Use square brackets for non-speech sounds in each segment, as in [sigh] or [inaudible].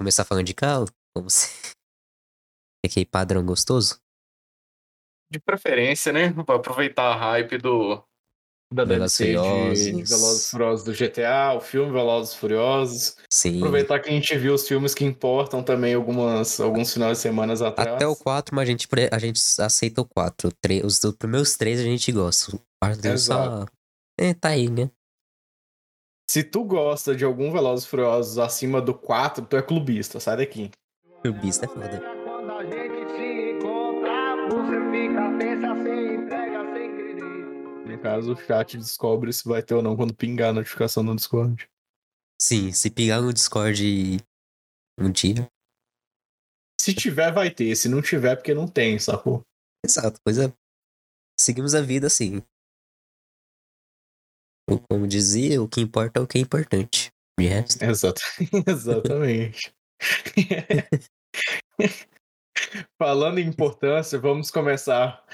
começar falando de carro? Como se... [laughs] Aquele padrão gostoso? De preferência, né? Pra aproveitar a hype do, da Velozes DLC de Furiosos. Velozes Furiosos do GTA, o filme Velozes Furiosos. Sim. Aproveitar que a gente viu os filmes que importam também algumas, alguns finais de semana atrás. Até o 4, mas a gente, a gente aceita o 4. O tre- Os os primeiros três a gente gosta. O quarto é só. Exato. É, tá aí, né? Se tu gosta de algum Velozes e Furiosos acima do 4, tu é clubista, sai daqui. Bicho é foda. Quando a gente se encontra, você fica tensa, entrega, sem querer. No caso, o chat descobre se vai ter ou não quando pingar a notificação no Discord. Sim, se pegar no Discord um dia. Se tiver, vai ter. Se não tiver, porque não tem, sacou? Exato, coisa. Seguimos a vida assim. Ou como dizia, o que importa é o que é importante. De resto. Exato. Exatamente. [laughs] Falando em importância, vamos começar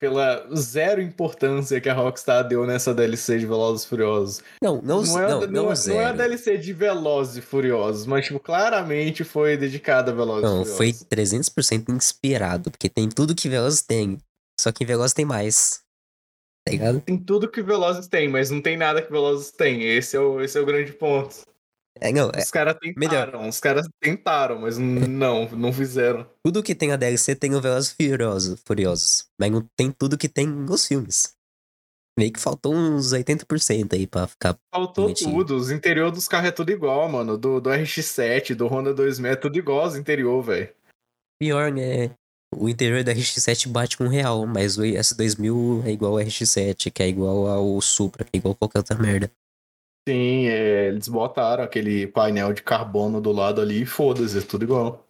pela zero importância que a Rockstar deu nessa DLC de Velozes e Furiosos. Não, não, Não é, não, não, não, é, zero. não é a DLC de Velozes e Furiosos, mas tipo, claramente foi dedicada a Velozes Não, e foi Furiosos. 300% inspirado, porque tem tudo que Velozes tem. Só que Velozes tem mais. Tá ligado? Tem tudo que Velozes tem, mas não tem nada que Velozes tem. Esse é o, esse é o grande ponto. É, não, é, Os caras tentaram, os caras tentaram, mas não, não fizeram. tudo que tem a DLC tem o Velozes Furiosos, Furiosos. Mas não tem tudo que tem nos filmes. Meio que faltou uns 80% aí pra ficar. Faltou Bonitinho. tudo. Os interior dos carros é tudo igual, mano. Do, do RX-7, do Honda 2600, é tudo igual os interior, velho. Pior, né? O interior da RX-7 bate com o real, mas o S2000 é igual ao RX-7, que é igual ao Supra, que é igual a qualquer outra merda. Sim, é, eles botaram aquele painel de carbono do lado ali e foda-se, é tudo igual.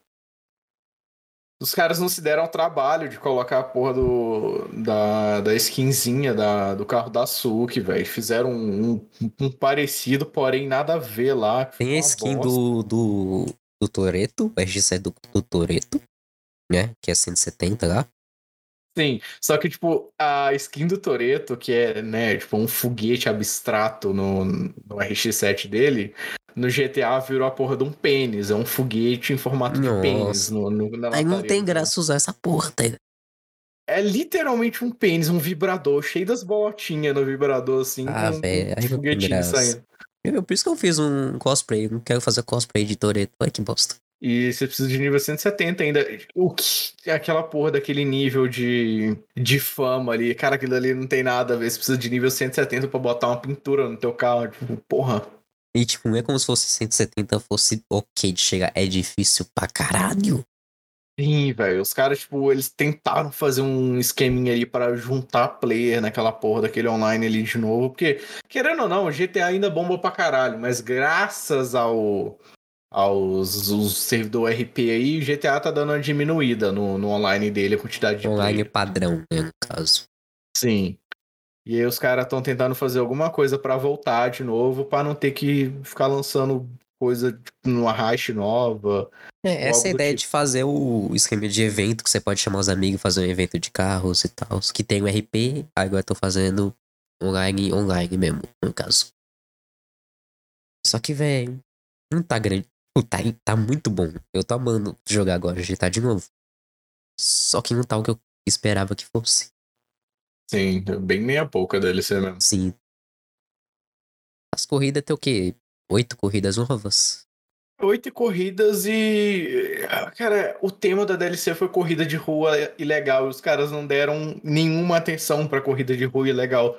Os caras não se deram ao trabalho de colocar a porra do, da, da skinzinha da, do carro da Suki, velho. Fizeram um, um- um parecido, porém nada a ver lá. Tem a skin bosta. do, do, do Toreto, o RX7 do, do Toreto, né? Que é 170 lá. Sim, só que, tipo, a skin do Toreto, que é, né, tipo, um foguete abstrato no, no RX-7 dele, no GTA virou a porra de um pênis. É um foguete em formato de Nossa. pênis no, no, na Aí não tem graça usar essa porra, tá? É literalmente um pênis, um vibrador, cheio das bolotinhas no vibrador, assim, Ah, velho, um tem foguetinho saindo. Eu- Por isso que eu fiz um cosplay. Não quero fazer cosplay de Toreto. Olha que bosta. E você precisa de nível 170 ainda. O que é aquela porra daquele nível de, de fama ali? Cara, aquilo ali não tem nada a ver. Você precisa de nível 170 pra botar uma pintura no teu carro. Tipo, porra. E, tipo, não é como se fosse 170 fosse ok de chegar. É difícil pra caralho. Sim, velho. Os caras, tipo, eles tentaram fazer um esqueminha ali para juntar player naquela porra daquele online ali de novo. Porque, querendo ou não, o GTA ainda bomba pra caralho. Mas graças ao aos os servidor RP aí, o GTA tá dando uma diminuída no, no online dele, a quantidade de Online player. padrão, né, no caso. Sim. E aí os caras estão tentando fazer alguma coisa pra voltar de novo, pra não ter que ficar lançando coisa tipo, numa hash nova. É, essa é a ideia tipo. de fazer o esquema de evento, que você pode chamar os amigos e fazer um evento de carros e tal. Que tem o RP, agora tô fazendo online, online mesmo, no caso. Só que, velho, não tá grande. Pô, Tá, tá muito bom. Eu tô amando jogar agora GTA de novo. Só que não tá o que eu esperava que fosse. Sim, bem meia pouca DLC mesmo. Sim. As corridas tem o quê? Oito corridas novas? Oito corridas e. Cara, o tema da DLC foi corrida de rua ilegal. E os caras não deram nenhuma atenção pra corrida de rua ilegal.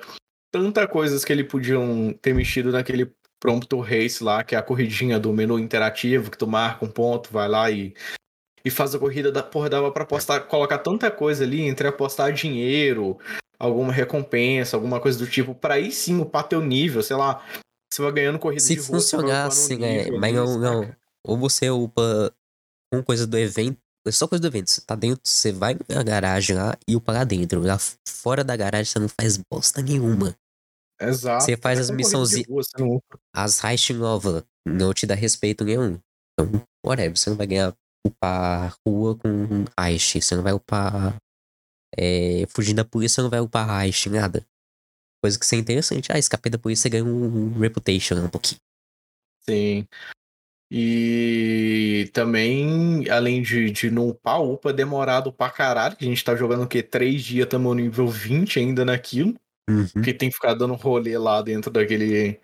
Tanta coisas que eles podiam ter mexido naquele Prompto Race lá, que é a corridinha do menu interativo, que tu marca um ponto, vai lá e. E faz a corrida da porra, dava pra apostar, colocar tanta coisa ali entre apostar dinheiro, alguma recompensa, alguma coisa do tipo, pra aí sim upar teu nível, sei lá. Você vai ganhando corrida Se de upando funcionasse, o né? nível Mas não, saca? não. Ou você upa com coisa do evento. É só coisa do evento. Você tá dentro, você vai na garagem lá e upa lá dentro. Lá fora da garagem você não faz bosta nenhuma. Exato. Você faz as missãozinhas. As heist nova não te dá respeito nenhum. Então, whatever. Você não vai ganhar upar rua com heist. Você não vai upar. É, fugindo da polícia, você não vai upar heist, nada. Coisa que isso é interessante. Ah, escapei da polícia, você ganha um reputation um pouquinho. Sim. E também, além de, de não upar, upa demorado pra caralho, que a gente tá jogando o quê? Três dias, estamos no nível 20 ainda naquilo. Uhum. Porque tem que ficar dando rolê lá dentro daquele.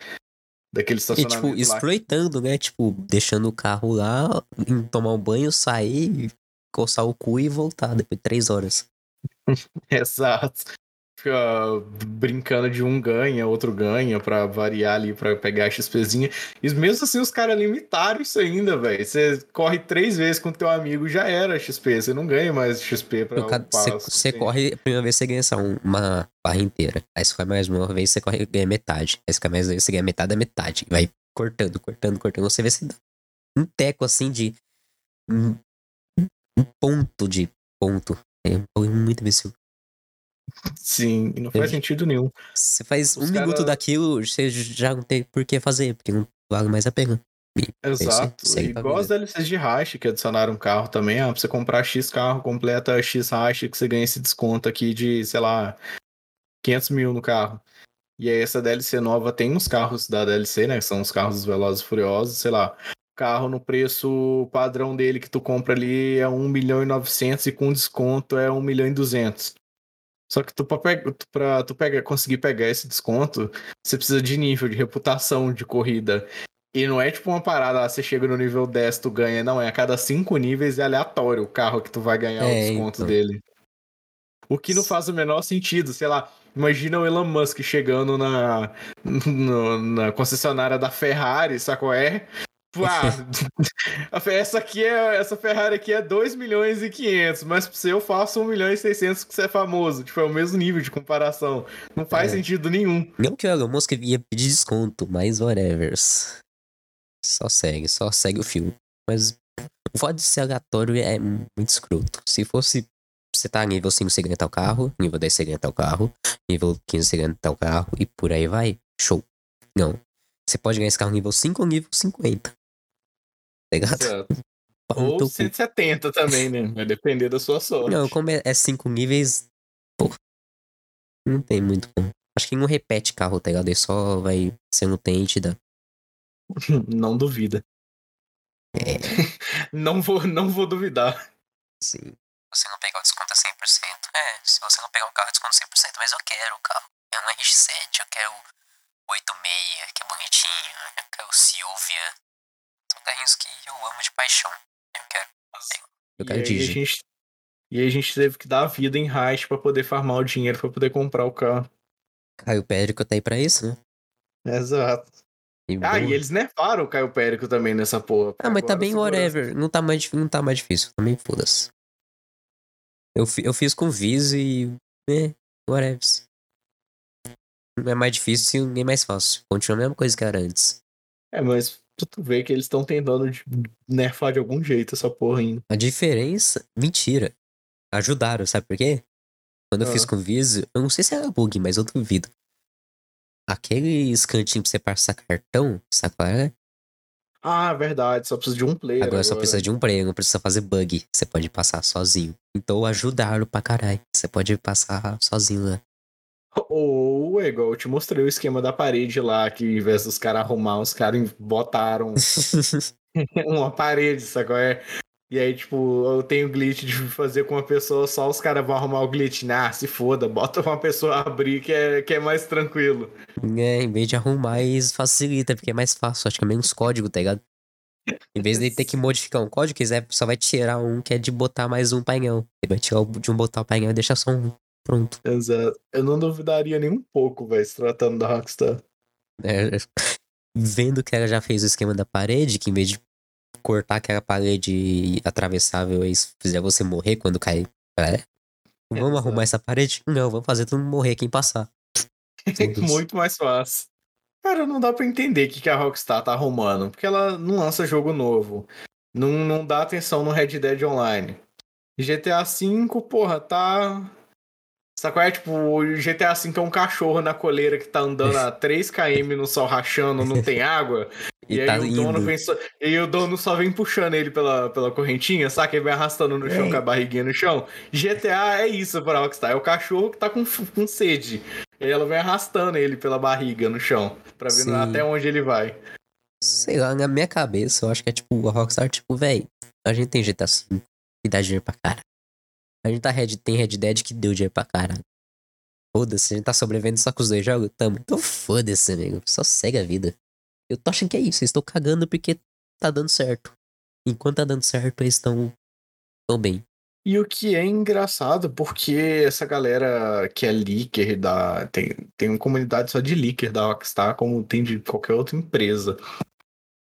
Daquele E, estacionamento tipo, lá. exploitando, né? Tipo, deixando o carro lá, tomar um banho, sair, coçar o cu e voltar depois de três horas. [laughs] Exato. Fica brincando de um ganha, outro ganha, pra variar ali, pra pegar a XPzinha. E mesmo assim, os caras limitaram isso ainda, velho. Você corre três vezes com teu amigo, já era XP. Você não ganha mais XP pra Você você corre, a primeira vez você ganha só um- uma barra inteira. Aí você corre mais uma vez, você corre, ganha metade. Aí você corre mais uma vez, você ganha metade da metade. Vai cortando, cortando, cortando. Você vê se dá um teco assim de. Um, um ponto de ponto. É muito imbecil. Sim, e não faz sentido nenhum. Você faz Os um minuto cara- daquilo, você já não tem por que fazer, porque não vale mais a pena. E é Exato. pra Igual as. DLCs de Hash que adicionaram carro também. Ah, pra você comprar X carro, completa X Hash que você ganha esse desconto aqui de, sei lá, 500 mil no carro. E aí essa DLC nova tem uns carros da DLC, né? Que são os carros dos Velozes e Furiosos, sei lá. Carro no preço padrão dele que tu compra ali é 1 milhão e 900 e com desconto é 1 milhão e 200. Só que tu pra, pega, tu, pra tu pega, conseguir pegar esse desconto, você precisa de nível, de reputação de corrida. E não é tipo uma parada, ah, você chega no nível 10, tu ganha. Não, é a cada 5 níveis é aleatório o carro que tu vai ganhar o É, desconto então. dele. O que não faz o menor sentido, sei lá. Imagina o Elon Musk chegando na, no- na concessionária da Ferrari, sacou? É? Tipo, ah, [laughs] essa aqui é, essa Ferrari aqui é 2 milhões e 500, mas pra você eu faço 1 milhão e 600 que você é famoso. Tipo, é o mesmo nível de comparação. Não faz É. sentido nenhum. Não que o Elon Musk ia pedir desconto, mas whatever. Só segue, só segue o filme. Mas o fato de ser aleatório é muito escroto. Se fosse. Você tá nível 5, você ganha tal carro. Nível 10, você ganha tal carro. Nível 15, você ganha tal carro. E por aí vai. Show. Não. Você pode ganhar esse carro nível 5 ou nível 50. Tá ligado? Exato. [laughs] Ou teu cu. 170 também, né? Vai depender da sua sorte. Não, como é 5 níveis. Pô. Não tem muito como. Acho que não repete carro, tá ligado? Ele só vai sendo tente da. [laughs] Não duvida. É. [laughs] Não vou, não vou duvidar. Sim. Se você não pegar o desconto é 100%. É, se você não pegar o carro, desconto 100%. Mas eu quero o carro. É um RX-7, eu quero 86, que é bonitinho. Eu quero o Silvia. São carrinhos que eu amo de paixão. Eu quero. Eu E quero aí, a gente, e aí a gente teve que dar a vida em hash pra poder farmar o dinheiro pra poder comprar o carro. Caio Périco tá aí pra isso, né? Exato. E Ah, boa. e eles nerfaram o Caio Périco também nessa porra. Ah, mas tá bem whatever. Não tá mais, não tá mais difícil. Também foda-se. Eu, eu fiz com Viz e. É, whatever. É mais difícil nem mais fácil. Continua a mesma coisa que era antes. É, mas tu, vê que eles estão tentando de- nerfar de algum jeito essa porra ainda. A diferença. Mentira. Ajudaram, sabe por quê? Quando eu Ah. fiz com Viz, eu não sei se era bug, mas eu duvido. Aqueles cantinhos pra você passar cartão, sabe qual é? Ah, verdade, só precisa de um player. Agora só precisa de um player, não precisa fazer bug. Você pode passar sozinho. Então ajudaram pra caralho. Você pode passar sozinho né? Ou, é igual eu te mostrei o esquema da parede lá, que em vez dos caras arrumar, os caras botaram [laughs] uma parede, sacou? É? E aí, tipo, eu tenho glitch de fazer com uma pessoa só, os caras vão arrumar o glitch. Ah, se foda, bota uma pessoa abrir que é, que é mais tranquilo. É, em vez de arrumar, eles facilita, porque é mais fácil. Acho que é menos código, tá ligado? Em vez de ter que modificar um código, quiser, só vai tirar um que é de botar mais um painel. Ele vai tirar o de um botar o painel e deixar só um. Pronto. Exato. Eu não duvidaria nem um pouco, velho, se tratando da Rockstar. É, vendo que ela já fez o esquema da parede, que em vez de cortar aquela parede atravessável e fizer você morrer quando cair. É. Vamos Exato. arrumar essa parede? Não, vamos fazer todo mundo morrer quem passar. [laughs] Muito mais fácil. Cara, não dá pra entender o que, que a Rockstar tá arrumando, porque ela não lança jogo novo. Não, não dá atenção no Red Dead Online. GTA V, porra, tá. Sacou? É tipo, o GTA V é um cachorro na coleira que tá andando a [laughs] 3km no sol rachando, não tem água. E, E, aí tá o dono vem só, e o dono só vem puxando ele pela, pela correntinha, saca? Ele vem arrastando no chão É. com a barriguinha no chão. GTA é isso pra Rockstar, é o cachorro que tá com, com sede. E ela vem arrastando ele pela barriga no chão, pra ver Sim. até onde ele vai. Sei lá, na minha cabeça, eu acho que é tipo, a Rockstar, tipo, véi, a gente tem GTA V que dá dinheiro pra caralho. A gente tá Red, tem Red Dead que deu dinheiro pra caralho. Foda-se, a gente tá sobrevivendo só com os dois jogos? Tamo. Então foda-se, amigo. Só segue a vida. Eu tô achando que é isso. Eles estão cagando porque tá dando certo. Enquanto tá dando certo, eles estão. tão bem. E o que é engraçado, porque essa galera que é leaker da. Tem, tem uma comunidade só de leaker da Rockstar, como tem de qualquer outra empresa.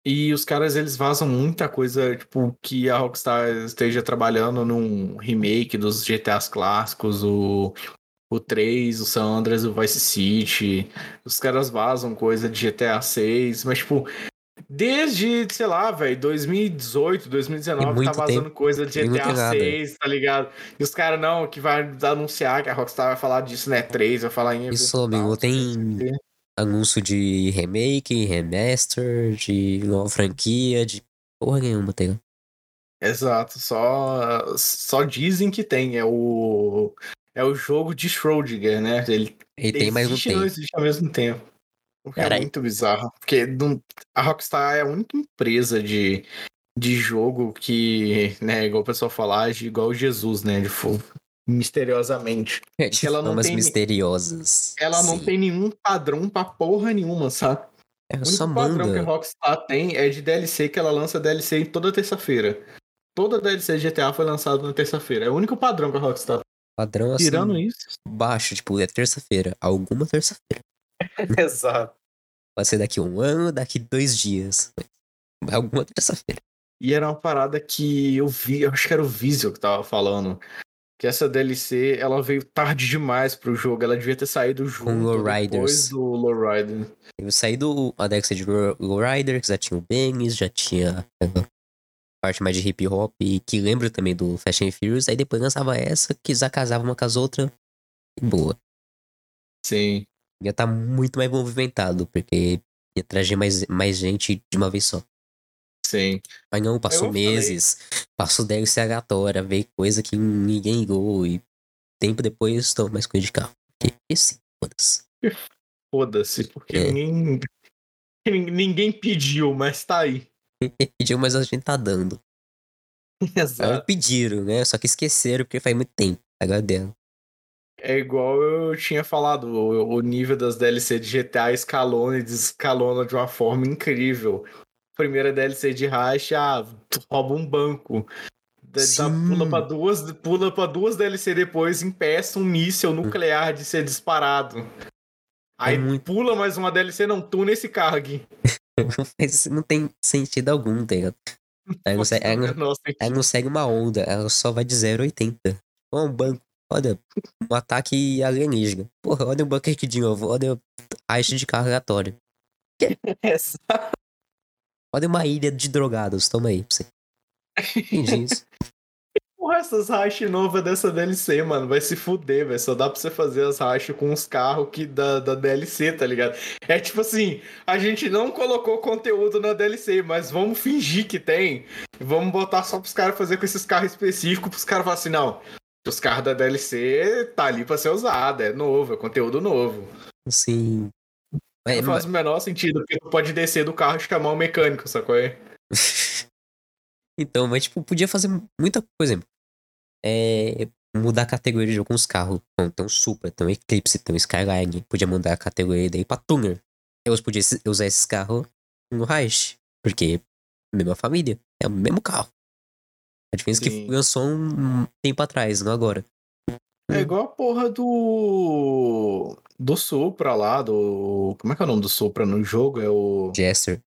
E os caras, eles vazam muita coisa, tipo, que a Rockstar esteja trabalhando num remake dos GTAs clássicos, o, o 3, o San Andreas, o Vice City. Os caras vazam coisa de GTA 6, mas, tipo, desde, sei lá, velho, 2018, 2019, Tem muito tá vazando coisa de GTA nada. 6, tá ligado? E os caras, não, que vai anunciar que a Rockstar vai falar disso, né? 3, vai falar em. Isso, amigo, tem- Anúncio de remake, remaster, de nova franquia, de porra nenhuma, tá ligado? Exato, só, só dizem que tem. É o, é o jogo de Schrödinger, né? Ele E tem, mas não tem. existe ao mesmo tempo. O que é Carai. muito bizarro. Porque a Rockstar é a única empresa de, de jogo que, né, igual o pessoal fala, age igual Jesus, né? Tipo, misteriosamente. É ela não formas tem- misteriosas. Ela não Sim. tem nenhum padrão pra porra nenhuma, sabe? Ela O só único padrão que a manda. Rockstar tem é de DLC que ela lança DLC em toda terça-feira. Toda DLC de GTA foi lançada na terça-feira. É o único padrão que a Rockstar tem. Padrão assim, Tirando isso. baixo, tipo, é terça-feira. Alguma terça-feira. [laughs] Exato. Pode ser daqui um ano, daqui dois dias. Alguma terça-feira. E era uma parada que eu vi, eu acho que era o Visual que tava falando. Que essa DLC, ela veio tarde demais pro jogo. Ela devia ter saído junto Lowriders. depois do Lowrider. Eu saí do Adexa de Low- Lowrider, que já tinha o Benz, já tinha a parte mais de hip hop, que lembra também do Fast and Furious. Aí depois lançava essa, que já casava uma com as outras. E boa. Sim. Ia tá muito mais movimentado, porque ia trazer mais, mais gente de uma vez só. Sim. Mas não, passou meses, passou DLC aleatória, veio coisa que ninguém ligou, e tempo depois tô mais coisa de carro. Porque esse, foda-se. Foda-se, porque É. ninguém. Ninguém pediu, mas tá aí. [laughs] Pediu, mas a gente tá dando. [laughs] Aí Exato. pediram, né? Só que esqueceram porque faz muito tempo. Agora dela. É igual eu tinha falado, o, o nível das DLC de GTA escalona e descalona de uma forma incrível. Primeira DLC de racha, ah, rouba um banco. Da- pula pra duas, pula pra duas DLC depois, impeça um míssil nuclear de ser disparado. Aí muito- pula mais uma DLC, não, tu nesse carro aqui. [laughs] Não tem sentido algum, tá ligado? Ela não, segue, ela, não, ela não segue uma onda, ela só vai de 0 a 80. Ó, um banco. Olha, um ataque alienígena. Porra, olha o banco aqui de novo. Olha a haste de carro aleatório. [laughs] essa. Olha uma ilha de drogados. Toma aí pra você. Entendi isso. [laughs] Porra, essas rachas novas dessa DLC, mano, vai se fuder, velho. Só dá pra você fazer as rachas com os carros que da, da DLC, tá ligado? É tipo assim, a gente não colocou conteúdo na DLC, mas vamos fingir que tem. Vamos botar só pros caras fazer com esses carros específicos, pros caras falar assim, não. Os carros da DLC tá ali pra ser usado, é novo, é conteúdo novo. Assim. É, Não faz o menor sentido, porque tu pode descer do carro e chamar o mecânico, sacou? É? [laughs] então, mas tipo, podia fazer muita coisa. Por exemplo, é, mudar a categoria de jogo com os carros. Bom, tem um Supra, tem um Eclipse, tem um Skyline. Podia mudar a categoria daí pra Tuner. Eu podia usar esses carros no Reich. Porque mesma família, é o mesmo carro. A diferença é que Sim. lançou um tempo atrás, não agora. É igual a porra do. Do Supra lá, do. Como é que é o nome do Supra no jogo? É o. Jester.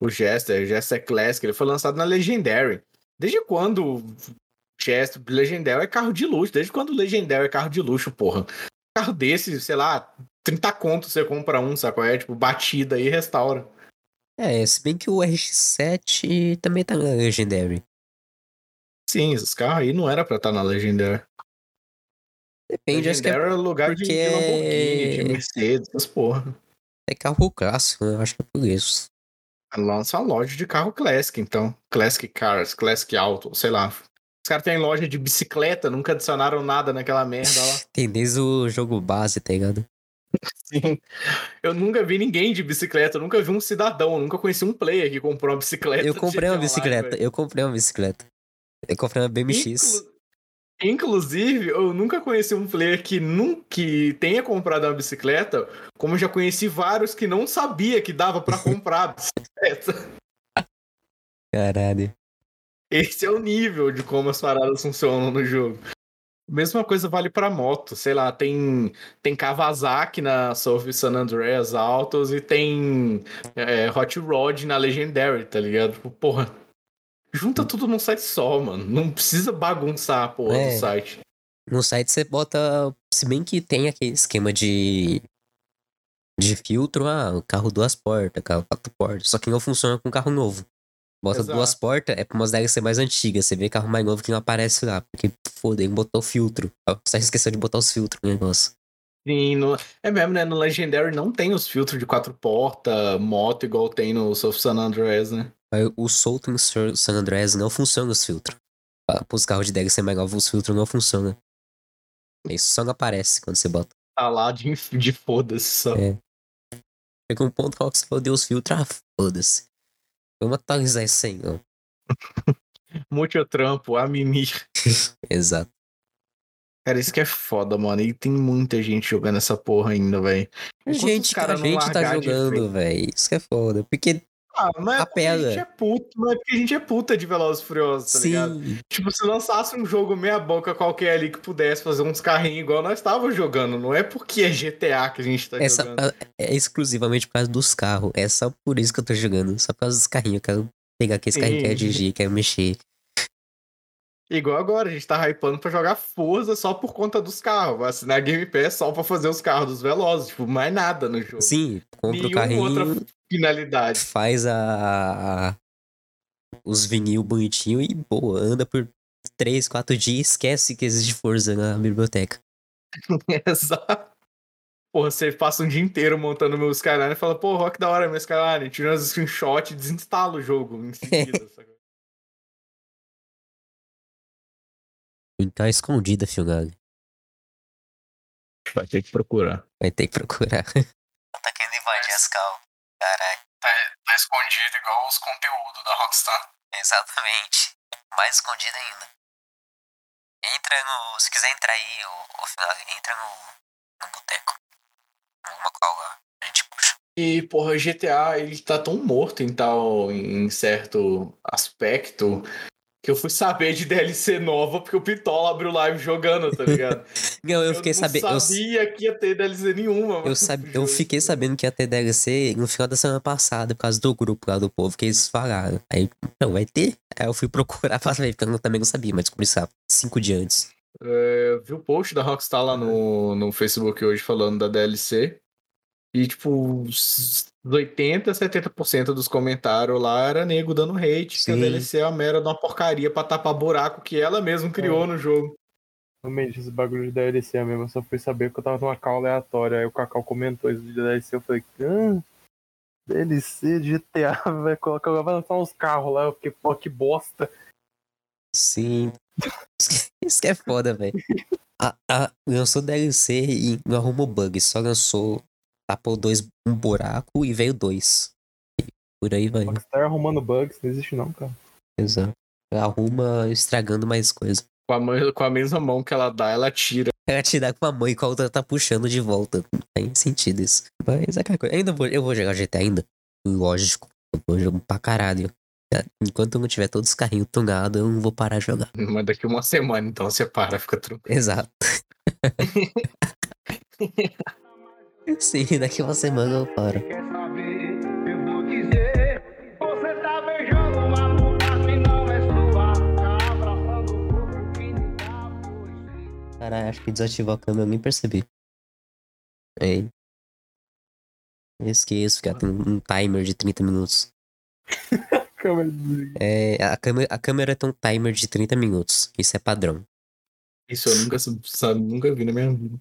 O Jester, o Jester Classic. Ele foi lançado na Legendary. Desde quando Jester Legendary é carro de luxo? Desde quando o Legendary é carro de luxo, porra? Carro desse, sei lá, 30 contos você compra um, sacou? É tipo batida e restaura. É, se bem que o RX-7 também tá na Legendary. Sim, esses carros aí não era pra estar na Legendary. Depende, acho que é, é lugar de, porque de Lamborghini, de Mercedes, essas porra. é carro clássico, né? Eu acho que é por isso. Lança uma loja de carro Classic, então. Classic Cars, Classic Auto, sei lá. Os caras têm loja de bicicleta, nunca adicionaram nada naquela merda lá. [laughs] Tem desde o jogo base, tá ligado? Sim. Eu nunca vi ninguém de bicicleta, eu nunca vi um cidadão, nunca conheci um player que comprou uma bicicleta. Eu comprei uma bicicleta, velho. eu comprei uma bicicleta. Eu comprei uma BMX. Inclu- Inclusive, eu nunca conheci um player que, nunca, tenha comprado uma bicicleta, como já conheci vários que não sabia que dava pra comprar a [laughs] bicicleta. Caralho. Esse é o nível de como as paradas funcionam no jogo. Mesma coisa vale pra moto, sei lá, tem tem Kawasaki na Surf San Andreas Autos e tem é, Hot Rod na Legendary, tá ligado? Tipo, porra, junta tudo num site só, mano. Não precisa bagunçar a porra É. do site. No site você bota. Se bem que tem aquele esquema de. De filtro, ah, carro duas portas, carro quatro portas. Só que não funciona com carro novo. Bota Exato. duas portas, é pra umas DLC mais antigas. Você vê carro mais novo que não aparece lá. Porque, foda, ele botou filtro. Só esqueceu de botar os filtros no negócio. Sim, no- é mesmo, né? No Legendary não tem os filtros de quatro portas, moto, igual tem no Surf San Andreas, né? O solto em San Andreas não funciona os filtros. Para os carros de DLC mais novos, os filtros não funcionam. Isso só não aparece quando você bota. Tá lá de, de foda-se só. É. Chega um ponto que você fodeu os filtros, ah, foda-se. Vamos atualizar isso aí, [laughs] não. Multitrampo, a mimir. [laughs] Exato. Cara, isso que é foda, mano. E tem muita gente jogando essa porra ainda, velho. Gente, cara a gente tá jogando, velho. Isso que é foda. Porque, Ah, mas é porque a gente é puto, mas é porque a gente é puta de Velozes e Furiosos, tá ligado? sim, Tipo, se lançasse um jogo meia boca qualquer ali que pudesse fazer uns carrinhos igual nós tava jogando, não é porque é GTA que a gente tá essa jogando. é exclusivamente por causa dos carros. É só por isso que eu tô jogando. Só por causa dos carrinhos. Eu quero pegar aqueles carrinhos, quero dirigir, quero mexer. Igual agora, a gente tá hypando pra jogar Forza só por conta dos carros. Vai assinar Game Pass só pra fazer os carros dos Velozes, tipo, mais nada no jogo. Sim, compra o carrinho, outra finalidade. faz a, os vinil bonitinho e boa, anda por 3, 4 dias, esquece que existe Forza na biblioteca. [laughs] Exato. Porra, você passa um dia inteiro montando meu Skyline e fala, pô, rock da hora meu Skyline. Tira umas screenshots e desinstala o jogo em seguida. [laughs] Então é escondida, Fiogado. Vai ter que procurar. Vai ter que procurar. [laughs] Tá querendo invadir as cal. Caralho. Tá, tá escondido igual os conteúdos da Rockstar. Exatamente. Mais escondido ainda. Entra no. Se quiser entrar aí, o, o Fiogado, entra no, no boteco. Alguma call lá. A gente puxa. E, porra, GTA, ele tá tão morto em tal, em certo aspecto, que eu fui saber de DLC nova porque o Pitola abriu live jogando, tá ligado? [laughs] Não, eu fiquei não sabendo. Eu, sabia que ia ter DLC nenhuma. eu, mano, sab- no [laughs] eu fiquei sabendo que ia ter DLC no final da semana passada, por causa do grupo lá do povo que eles falaram. Aí, não, vai ter? Aí eu fui procurar [laughs] pra ver, porque eu também não sabia, mas descobri sabe, cinco dias antes. É, vi o post da Rockstar lá no, no Facebook hoje falando da DLC. E, tipo, uns 80, 70% dos comentários lá era nego dando hate, que a Sim. DLC é uma mera de uma porcaria pra tapar buraco que ela mesma criou no jogo. Realmente, esse bagulho de DLC mesmo, eu só fui saber porque eu tava numa call aleatória. Aí o Cacau comentou isso de DLC, eu falei, ah, DLC de GTA, [laughs] vai colocar, vai lançar uns carros lá. Eu fiquei, pô, que bosta. Sim. [laughs] Isso que- é foda, velho. Lançou DLC e não arrumou bug, só lançou. Tapou dois um buraco e veio dois. E Por aí vai. Rockstar arrumando bugs, não existe não, cara. Exato. Arruma estragando mais coisa. Com a, mãe- com a mesma mão que ela dá, ela tira. Ela te dá com a mão e com a outra tá puxando de volta. Não tem sentido isso. Mas é aquela coisa. Ainda vou, eu vou jogar GTA ainda. Lógico. Eu vou jogar pra caralho. Enquanto eu não tiver todos os carrinhos tungados, eu não vou parar de jogar. Mas daqui uma semana, então você para, fica tranquilo. Exato. [laughs] [laughs] Sim, daqui uma semana eu paro. Quer saber? Eu vou dizer. Você tá beijando uma mulher que não é sua. Tá abraçando o corpo que não dá por si. Caralho, acho que desativou a câmera, eu nem percebi. Aí. Esqueço, cara, tem um timer de 30 minutos. [laughs] É, a, câmera, a câmera tem um timer de 30 minutos. Isso é padrão. Isso eu nunca, sabe, nunca vi na minha vida.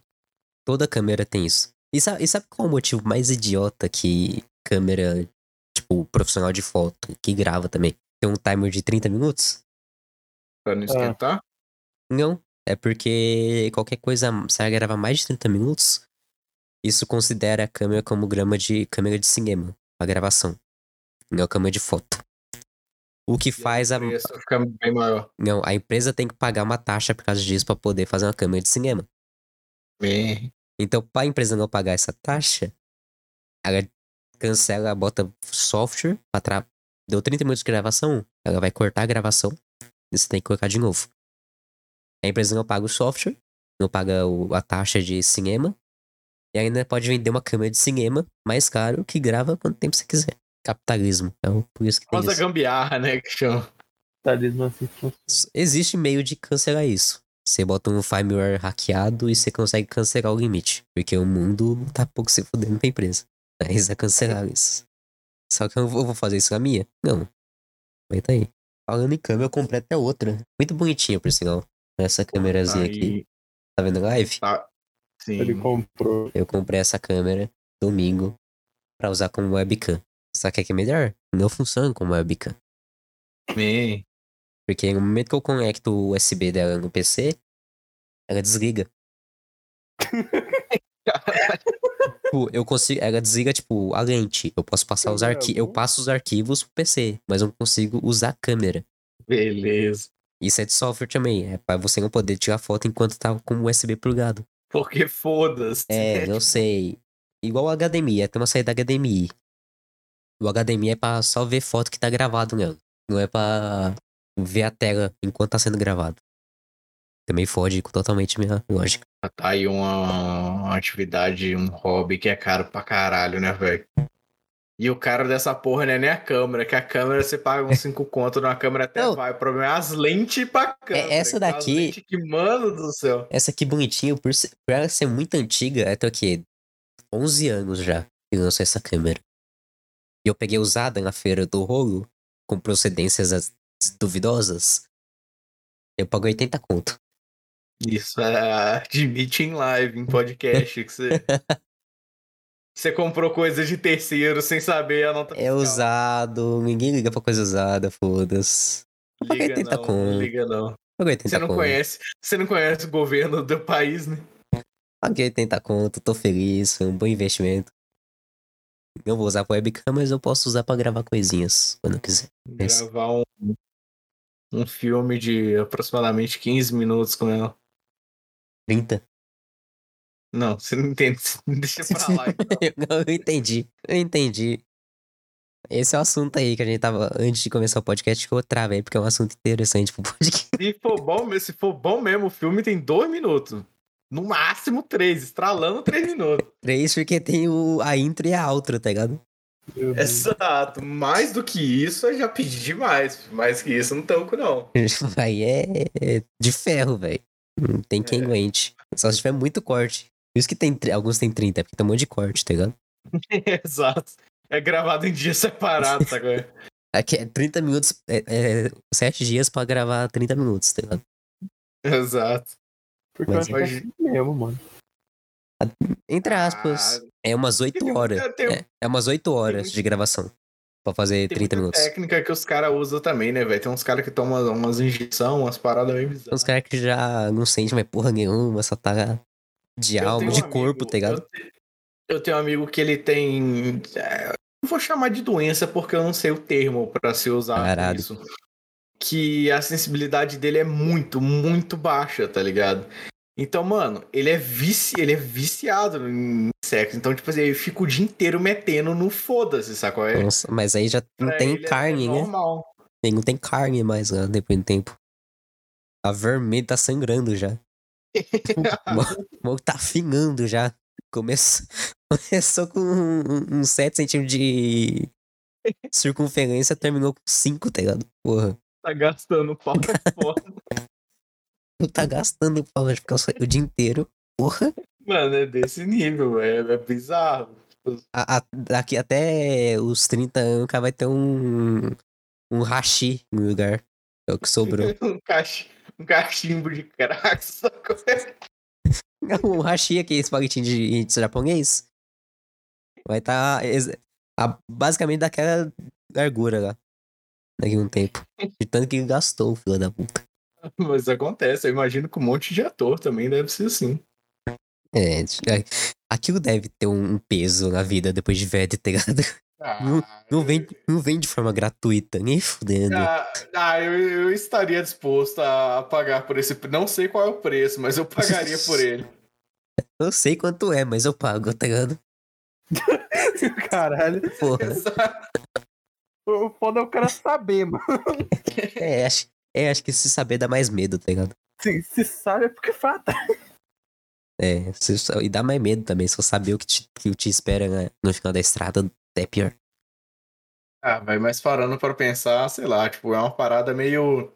Toda câmera tem isso. E sabe, e sabe qual é o motivo mais idiota que câmera, tipo, profissional de foto, que grava também, tem um timer de 30 minutos? Pra não esquentar. Não. É porque qualquer coisa, se ela gravar mais de 30 minutos, Isso considera a câmera como grama de câmera de cinema, a gravação. Não câmera de foto. O que faz a. O preço fica bem maior. Não, a empresa tem que pagar uma taxa por causa disso pra poder fazer uma câmera de cinema. Bem, Então, pra empresa não pagar essa taxa, ela cancela, bota software pra tra... Deu 30 minutos de gravação, ela vai cortar a gravação e você tem que colocar de novo. A empresa não paga o software, não paga o- a taxa de cinema, e ainda pode vender uma câmera de cinema mais caro que grava quanto tempo você quiser. Capitalismo. Então, por isso que tem isso. gambiarra, né? Que chama. Capitalismo assim. Existe meio de cancelar isso. Você bota um firmware hackeado e você consegue cancelar o limite. Porque o mundo tá pouco se fudendo pra empresa. [laughs] Mas é cancelar isso. Só que eu vou vou fazer isso na minha? Não. Mas tá aí. Falando em câmera, eu comprei até outra. Muito bonitinha, por sinal. Essa câmerazinha aqui. Aí, Tá vendo a live? tá. Sim. Ele comprou. Eu comprei essa câmera domingo pra usar como webcam. Só que é que é melhor? Não funciona como webcam. Bem, Porque no momento que eu conecto o USB dela no PC, ela desliga. [laughs] Tipo, eu consigo. Ela desliga, tipo, a lente. Eu posso passar os É, arquivos. Eu passo os arquivos pro PC, mas eu não consigo usar a câmera. beleza. Isso é de software também. É pra você não poder tirar foto enquanto tá com o USB plugado. Porque foda-se. É, eu sei. Igual o HDMI, é tem uma saída HDMI. O HDMI é pra só ver foto que tá gravado nela. Não é pra ver a tela enquanto tá sendo gravado. Também fode totalmente minha lógica. Tá aí uma, uma atividade, um hobby que é caro pra caralho, né, velho? E o cara dessa porra não é nem a câmera, que a câmera você paga uns 5 conto numa câmera até Não. vai. O problema é as lentes pra câmera. essa que as daqui- que, mano do céu. Essa aqui bonitinha, por, ser- por ela ser muito antiga, é quê? 11 anos já que lançou essa câmera. E eu peguei usada na feira do rolo, com procedências as- duvidosas. Eu pago 80 conto. Isso é admite em live, em podcast, que você. [laughs] Você comprou coisa de terceiro sem saber a nota É usado, ninguém liga pra coisa usada, foda-se. Liga 80 não, conto. não liga não. Paguei 80 Você não conto. conhece, você não conhece o governo do país, né? Paguei 80 conto, tô feliz, foi um bom investimento. Não vou usar pra webcam, mas eu posso usar pra gravar coisinhas, quando eu quiser. Gravar um, um filme de aproximadamente 15 minutos com ela. 30. Não, você não entende. [laughs] Deixa pra lá. então. [laughs] Eu entendi. Eu entendi. Esse é o assunto aí que a gente tava antes de começar o podcast que eu travei, porque é um assunto interessante pro podcast. Se for bom, mesmo- se for bom mesmo, o filme tem dois minutos. No máximo três, estralando três minutos. Três, porque tem o, a intro e a outro, tá ligado? Exato. Mais do que isso, eu já pedi demais. Mais que isso, não tanco, não. [laughs] Aí é é de ferro, velho. Não tem quem É. aguente. Só se tiver muito corte. Por isso que tem, alguns tem 30, porque tem um monte de corte, tá ligado? [laughs] Exato. É gravado em dia separado, tá [laughs] agora? Aqui é 30 minutos, é, é 7 dias pra gravar 30 minutos, tá ligado? Exato. Porque Mas é hoje- assim mesmo, mano. Entre aspas, Ah, é umas 8 tem [laughs] horas. tem- É, é umas 8 horas muito- de gravação. Pra fazer Tem 30 muita minutos. técnica que os caras usam também, né, velho? Tem uns caras que tomam umas injeções, umas paradas meio Tem uns bizarras. caras que já não sentem mais porra nenhuma, só tá de Eu alma, um de amigo- corpo, tá ligado? Eu, eu tenho um amigo que ele tem. é, não vou chamar de doença porque eu não sei o termo pra se usar Caralho. isso. Que a sensibilidade dele é muito, muito baixa, tá ligado? Então, mano, ele é vici, ele é viciado em sexo. Então, tipo assim, ele fica o dia inteiro metendo no foda-se, sacou? É, Nossa, mas aí já não pra tem ele é carne, né? normal. Tem- Não tem carne mais lá depois do tempo. A vermelha tá sangrando já. [laughs] O maluco tá afinando já. Começou, [laughs] começou com um- uns 7 centímetros de circunferência, terminou com 5, tá ligado? Porra. Tá gastando pau é foda. [laughs] Tu tá gastando pau vai ficar o dia inteiro. Porra. Mano, é desse nível, é, é bizarro. A- a- daqui até os 30 anos, o cara vai ter um. Um hashi no lugar. É o que sobrou. [laughs] um, cach... um cachimbo de crack, sacou? [laughs] um hashi aqui, espaguetinho de, de japonês. Vai estar basicamente daquela largura lá. Daqui a um tempo. De tanto que gastou, filho da puta. [laughs] Mas acontece, eu imagino que um monte de ator também deve ser assim. É, é, aquilo deve ter um peso na vida depois de velho, tá ligado? Não, não, vem, não vem de forma gratuita, nem fudendo. Ah, ah, eu, eu estaria disposto a pagar por esse. Não sei qual é o preço, mas eu pagaria por [laughs] ele. Eu sei quanto é, mas eu pago, tá ligado? [laughs] Caralho. Porra. O foda é o cara saber, mano. É, acho, é, acho que se saber dá mais medo, tá ligado? Se, se sabe é porque fata. É, se- e dá mais medo também, se eu saber o que te, que te espera né, no final da estrada, é pior. Ah, vai mais parando pra pensar, sei lá, tipo, é uma parada meio.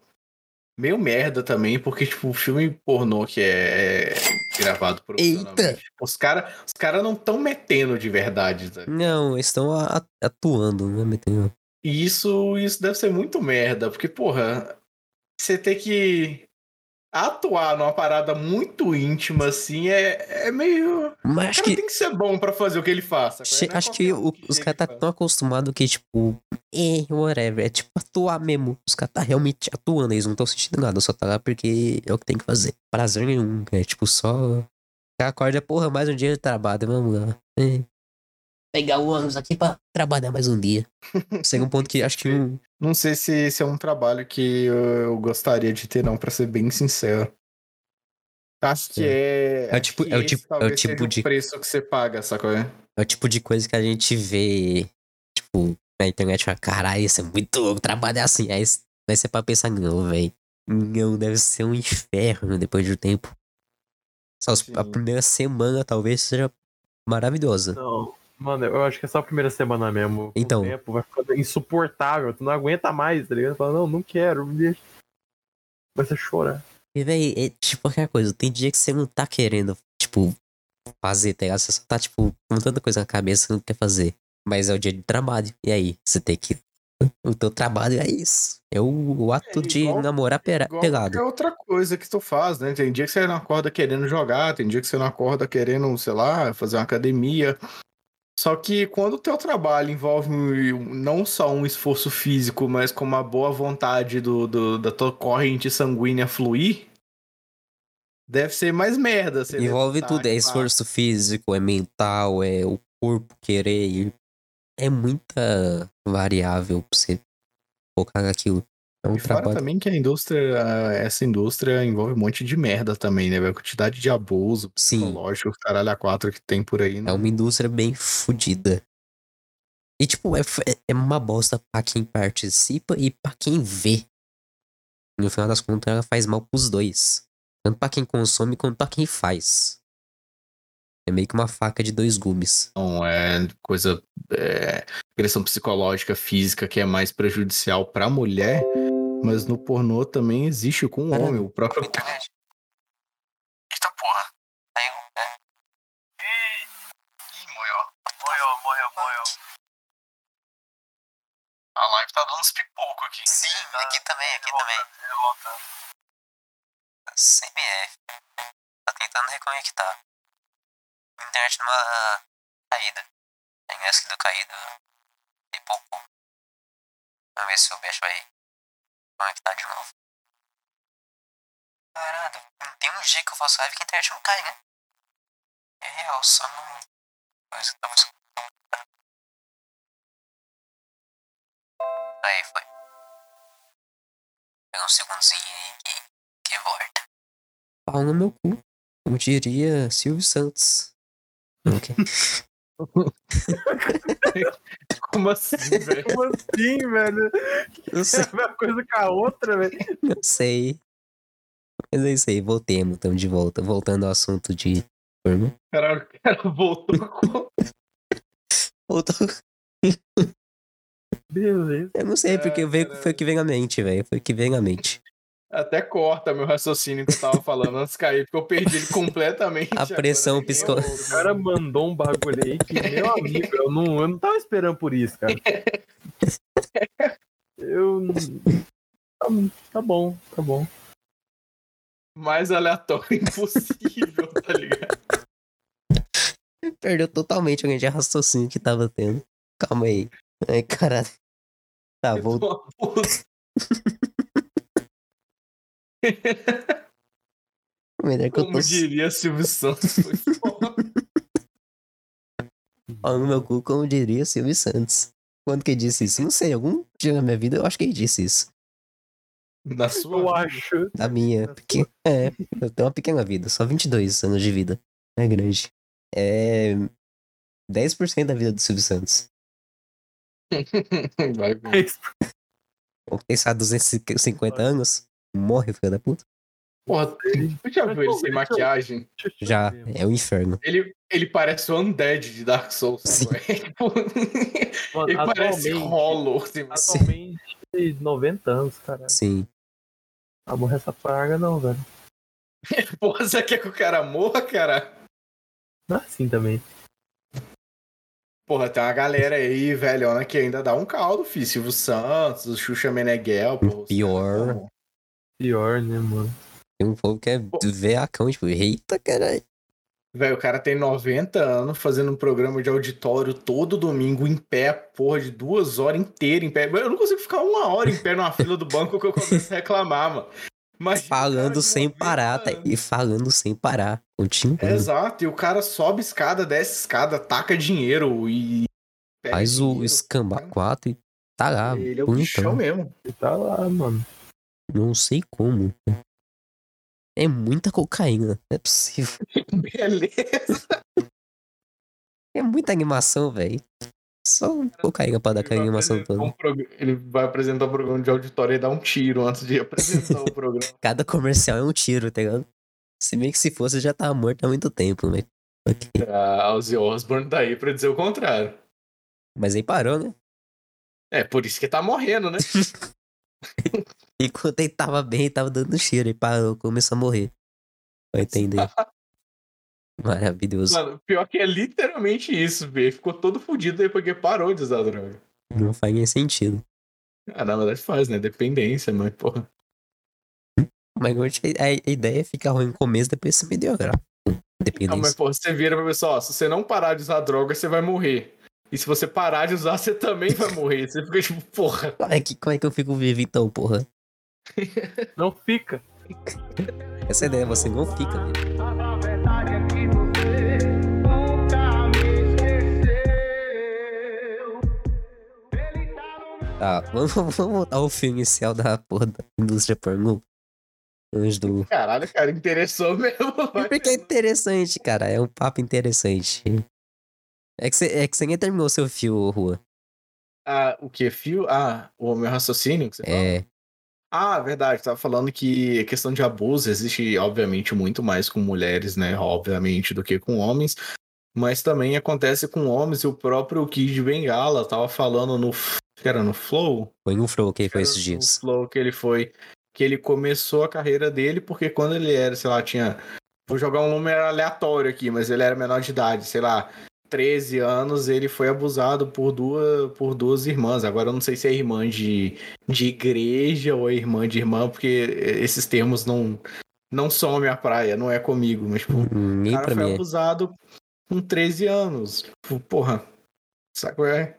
meio merda também, porque, tipo, o filme pornô que é, é gravado profissionalmente. Eita! Os caras os cara não estão metendo de verdade, tá? Não, estão atuando, né? metendo- E isso, isso deve ser muito merda, porque, porra, você ter que atuar numa parada muito íntima, assim, é, é meio. Mas O acho cara que, tem que ser bom pra fazer o que ele faça. che- é acho que o- os caras tá faz. tão acostumados que, tipo, é, whatever. É tipo atuar mesmo. Os caras tá realmente atuando, eles não estão sentindo nada, só tá lá porque é o que tem que fazer. Prazer nenhum, é tipo só. O cara acorda, porra, mais um dia de trabalho, vamos lá. É. Pegar o ônibus aqui pra trabalhar mais um dia. Chega um ponto que acho que um, Não sei se esse é um trabalho que eu, eu gostaria de ter, não, pra ser bem sincero. Acho que é. É o tipo- que é o tipo- é o tipo de- preço que você paga, sacou? É o tipo de coisa que a gente vê, tipo, na internet, fala, caralho, isso é muito louco, trabalhar assim. Aí aí você pode pensar, não, velho. Não, deve ser um inferno depois de um tempo. Só a primeira semana talvez seja maravilhosa. Não. Mano, eu acho que é só a primeira semana mesmo. Então. O tempo vai ficando insuportável. Tu não aguenta mais, tá ligado? Fala, não, não quero, me deixa. Começa a chorar. E, véi, é tipo qualquer coisa. Tem dia que você não tá querendo, tipo, fazer, tá ligado? Você só tá, tipo, com tanta coisa na cabeça que não quer fazer. Mas é o dia de trabalho. E aí, você tem que. O teu trabalho é isso. É o, o ato É de igual- namorar pera- Igual pelado. qualquer outra coisa que tu faz, né? Tem dia que você não acorda querendo jogar, tem dia que você não acorda querendo, sei lá, fazer uma academia. Só que quando o teu trabalho envolve não só um esforço físico, mas com uma boa vontade do, do- da tua corrente sanguínea fluir, deve ser mais merda. Você Envolve levantar tudo, é esforço físico, é mental, é o corpo querer. É muita variável pra você focar naquilo. É um E fora trabalho. também que a indústria, essa indústria envolve um monte de merda também, né? A quantidade de abuso Sim. psicológico, caralho, a quatro que tem por aí. É Né? uma indústria bem fodida. E, tipo, é, f- é uma bosta pra quem participa e pra quem vê. No final das contas, ela faz mal pros dois. Tanto pra quem consome quanto pra quem faz. É meio que uma faca de dois gumes. Não é coisa. É, agressão psicológica, física, que é mais prejudicial pra mulher, mas no pornô também existe com o Caralho. homem. O próprio. Eita porra. Saiu, né? Ih, morreu. Morreu, morreu, morreu. A live tá dando uns pipocos aqui. Sim, aqui também, aqui também. CMF. Tá tentando reconectar. Internet numa caída. Tem essa do caído pouco. Vamos ver se o bicho vai conectar de novo. Caralho, tem um dia que eu faço live que a internet não cai, né? É real, só não. Coisa que tava Aí foi. Pega um segundinho aí que, que volta. Pau no meu cu. Como diria Silvio Santos. Ok. [laughs] Como assim, velho? Como assim, velho? Eu É sei, a mesma coisa com a outra, velho. eu sei. Mas é isso aí, voltemos, estamos de volta. Voltando ao assunto de pornô. Caralho, o cara voltou com. Voltou. Beleza. Eu não sei, É, porque veio, caralho. foi o que veio à mente, velho. Foi o que veio à mente. Até corta meu raciocínio que eu tava falando antes de cair, porque eu perdi ele completamente. [laughs] A pressão ninguém psico- ouve. O cara mandou um bagulho aí que, meu [laughs] amigo, eu não, eu não tava esperando por isso, cara. Eu. Tá, tá bom, tá bom. Mais aleatório [laughs] impossível, tá ligado? Perdeu totalmente o grande raciocínio que tava tendo. Calma aí. Ai, caralho. Tá, vou. [laughs] Melhor que eu Como tô diria Silvio Santos, foi foda. [laughs] pau no meu cu, como diria Silvio Santos. Quando que ele disse isso? Não sei, algum dia na minha vida eu acho que ele disse isso. Na sua Eu acho. Da minha. Porque, é, eu tenho uma pequena vida, só 22 anos de vida. Não é grande. É. 10% da vida do Silvio Santos. [laughs] Vai ver. Ou pensar 250 anos, morre, filho da puta. Porra, tu já viu ele sem maquiagem? Já, é o inferno. Ele, ele parece o Undead de Dark Souls. Sim. [laughs] Tipo, Mano, ele parece atualmente, sem maquiagem. atualmente 90 anos, cara. Sim. Morrer essa praga não, velho. [laughs] Porra, você quer que o cara morra, cara? Não é assim também. Porra, tem uma galera aí, velhona, que ainda dá um caldo, filho. Silvio Santos, o Xuxa Meneghel. Porra, Pior. Pior, né, mano? Tem um povo que é veacão, tipo, eita, caralho. Velho, o cara tem 90 anos fazendo um programa de auditório todo domingo em pé, porra, de duas horas inteiras em pé. Eu não consigo ficar uma hora em pé numa fila do banco que eu começo a reclamar, mano. Mas Falando sem 90 parar, tá? E falando sem parar. Continuando. Exato, e o cara sobe escada, desce escada, taca dinheiro e. Faz o escambar 4 e tá lá. Ele é o bichão mesmo. Ele tá lá, mano. Não sei como. É muita cocaína. Não é possível. Beleza. É muita animação, velho. Só cocaína pra dar aquela animação toda. um prog- Ele vai apresentar o programa de auditório e dar um tiro antes de [laughs] apresentar o programa. Cada comercial é um tiro, tá ligado? Se bem que se fosse, já tava morto há muito tempo, né? Ok. A Ozzy Osbourne tá aí pra dizer o contrário. Mas aí parou, né? É, por isso que tá morrendo, né? [laughs] Enquanto ele tava bem, ele tava dando cheiro. Ele parou, começou a morrer. Vai entender. [laughs] Maravilhoso. Mano, pior que é literalmente isso, velho. Ficou todo fudido aí porque parou de usar droga. Não faz nem sentido. Ah, na verdade faz, né? Dependência, mas, porra. Mas a, ideia é ficar ruim no começo, depois se melhorar. Ah, mas, Dependência. porra, você vira pra pessoa, ó, se você não parar de usar droga, você vai morrer. E se você parar de usar, você também vai morrer. Você fica tipo, porra. Como é, que, como é que eu fico vivo então, porra? Não fica. Essa ideia, você não fica vivo. A verdade é que você nunca me esqueceu. Ele tá vamos, [laughs] vamos voltar ao fim inicial da porra da indústria pornô. Antes do. Caralho, cara, interessou mesmo. [laughs] Porque é interessante, cara. É um papo interessante. É que você, é que você nem terminou seu fio, Rua. Ah, o que? Fio? Ah, o meu raciocínio que você fala? Ah, verdade, tava falando que a questão de abuso existe, obviamente, muito mais com mulheres, né? Obviamente, do que com homens. Mas também acontece com homens e o próprio Kid Bengala tava falando no. que era no Flow? Foi no Flow que ele foi esses no dias. Flow que ele foi. Que ele começou a carreira dele porque quando ele era, sei lá, tinha. Vou jogar um número aleatório aqui, mas ele era menor de idade, sei lá, 13 anos, ele foi abusado por duas, por duas irmãs. Agora eu não sei se é irmã de, de igreja ou é irmã de irmã, porque esses termos não, não são a minha praia, não é comigo, mas tipo, Hum, o cara foi mim. é. abusado com 13 anos. Tipo, Porra, sabe qual é?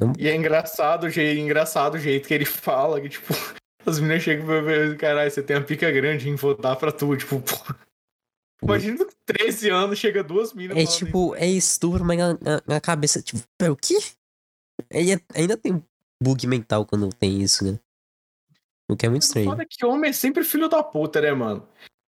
Não. E é engraçado, o jeito, engraçado o jeito que ele fala, que tipo, [laughs] as meninas chegam pra ver, caralho, você tem a pica grande em votar pra tu, tipo, porra. Imagina que 13 anos chega duas minas É tipo, é estupro, mas na, na- na cabeça, tipo, pera, o quê? Aí é- ainda tem bug mental quando tem isso, né? O que é muito estranho. Foda que homem é sempre filho da puta, né, mano?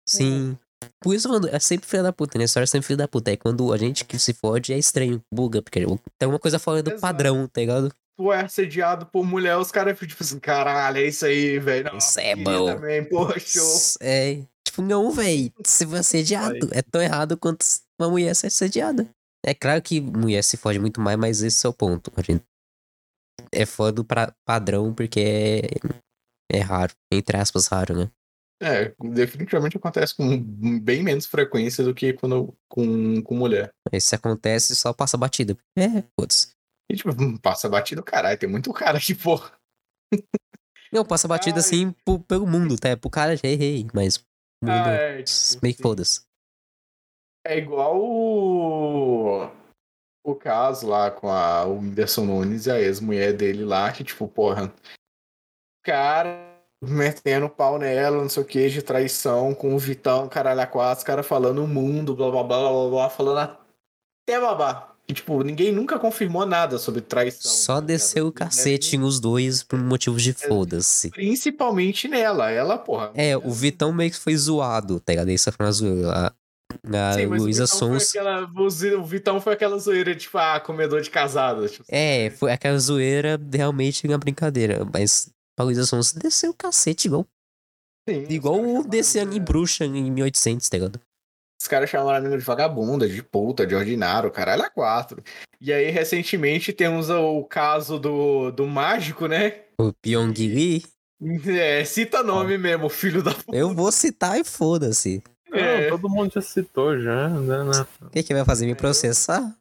Sim. Por isso, mano, é sempre filho da puta, né? A história é sempre filho da puta. É quando a gente que se fode é estranho, buga, porque tem uma coisa fora do Exato. padrão, tá ligado? Tu é assediado por mulher, os caras ficam tipo assim, caralho, é isso aí, velho. Isso é bom. Também, show. É. Não, véi. Se você é assediado, é tão errado quanto uma mulher ser assediada. É claro que mulher se fode muito mais, mas esse é o ponto. A gente é fora do pra- padrão porque é, é raro. Entre aspas, raro, né? É, definitivamente acontece com bem menos frequência do que quando com, com mulher. Aí se acontece, só passa batida. É, foda-se. E tipo, passa batido, caralho, tem muito cara que, porra. Não, passa batida assim pro- pelo mundo, tá? É pro cara, hey, hey, mas o mundo Ah, é, meio que foda-se. É igual o, o caso lá com a, o Whindersson Nunes e a ex-mulher dele lá, que, tipo, porra, o cara metendo pau nela, não sei o que, de traição com o Vitão, caralho, a quatro, os caras falando o mundo, blá blá blá blá blá, falando até babá. E, tipo, ninguém nunca confirmou nada sobre traição. Só tá desceu o ligado? cacete nos dois por motivos de foda-se. Principalmente nela, ela, porra. É, o Vitão meio que foi zoado, tá ligado? Isso foi uma zoeira. A, Sim, Luísa Sons. aquela- o Vitão foi aquela zoeira, tipo, ah, comedor de casada. Tipo, É, foi aquela zoeira realmente uma brincadeira. Mas a Luísa Sons desceu o cacete igual, sim, os igual o chamaram descendo de- em bruxa em 1800, tá ligado? Os caras chamaram a menina de vagabunda, de puta, de ordinário, caralho, a quatro. E aí, recentemente, temos o caso do, do mágico, né? O Pyong Lee, É, cita nome mesmo, filho da puta. eu vou citar e foda-se. É. Não, todo mundo já citou já, né? O que, que vai fazer? Me processar? Não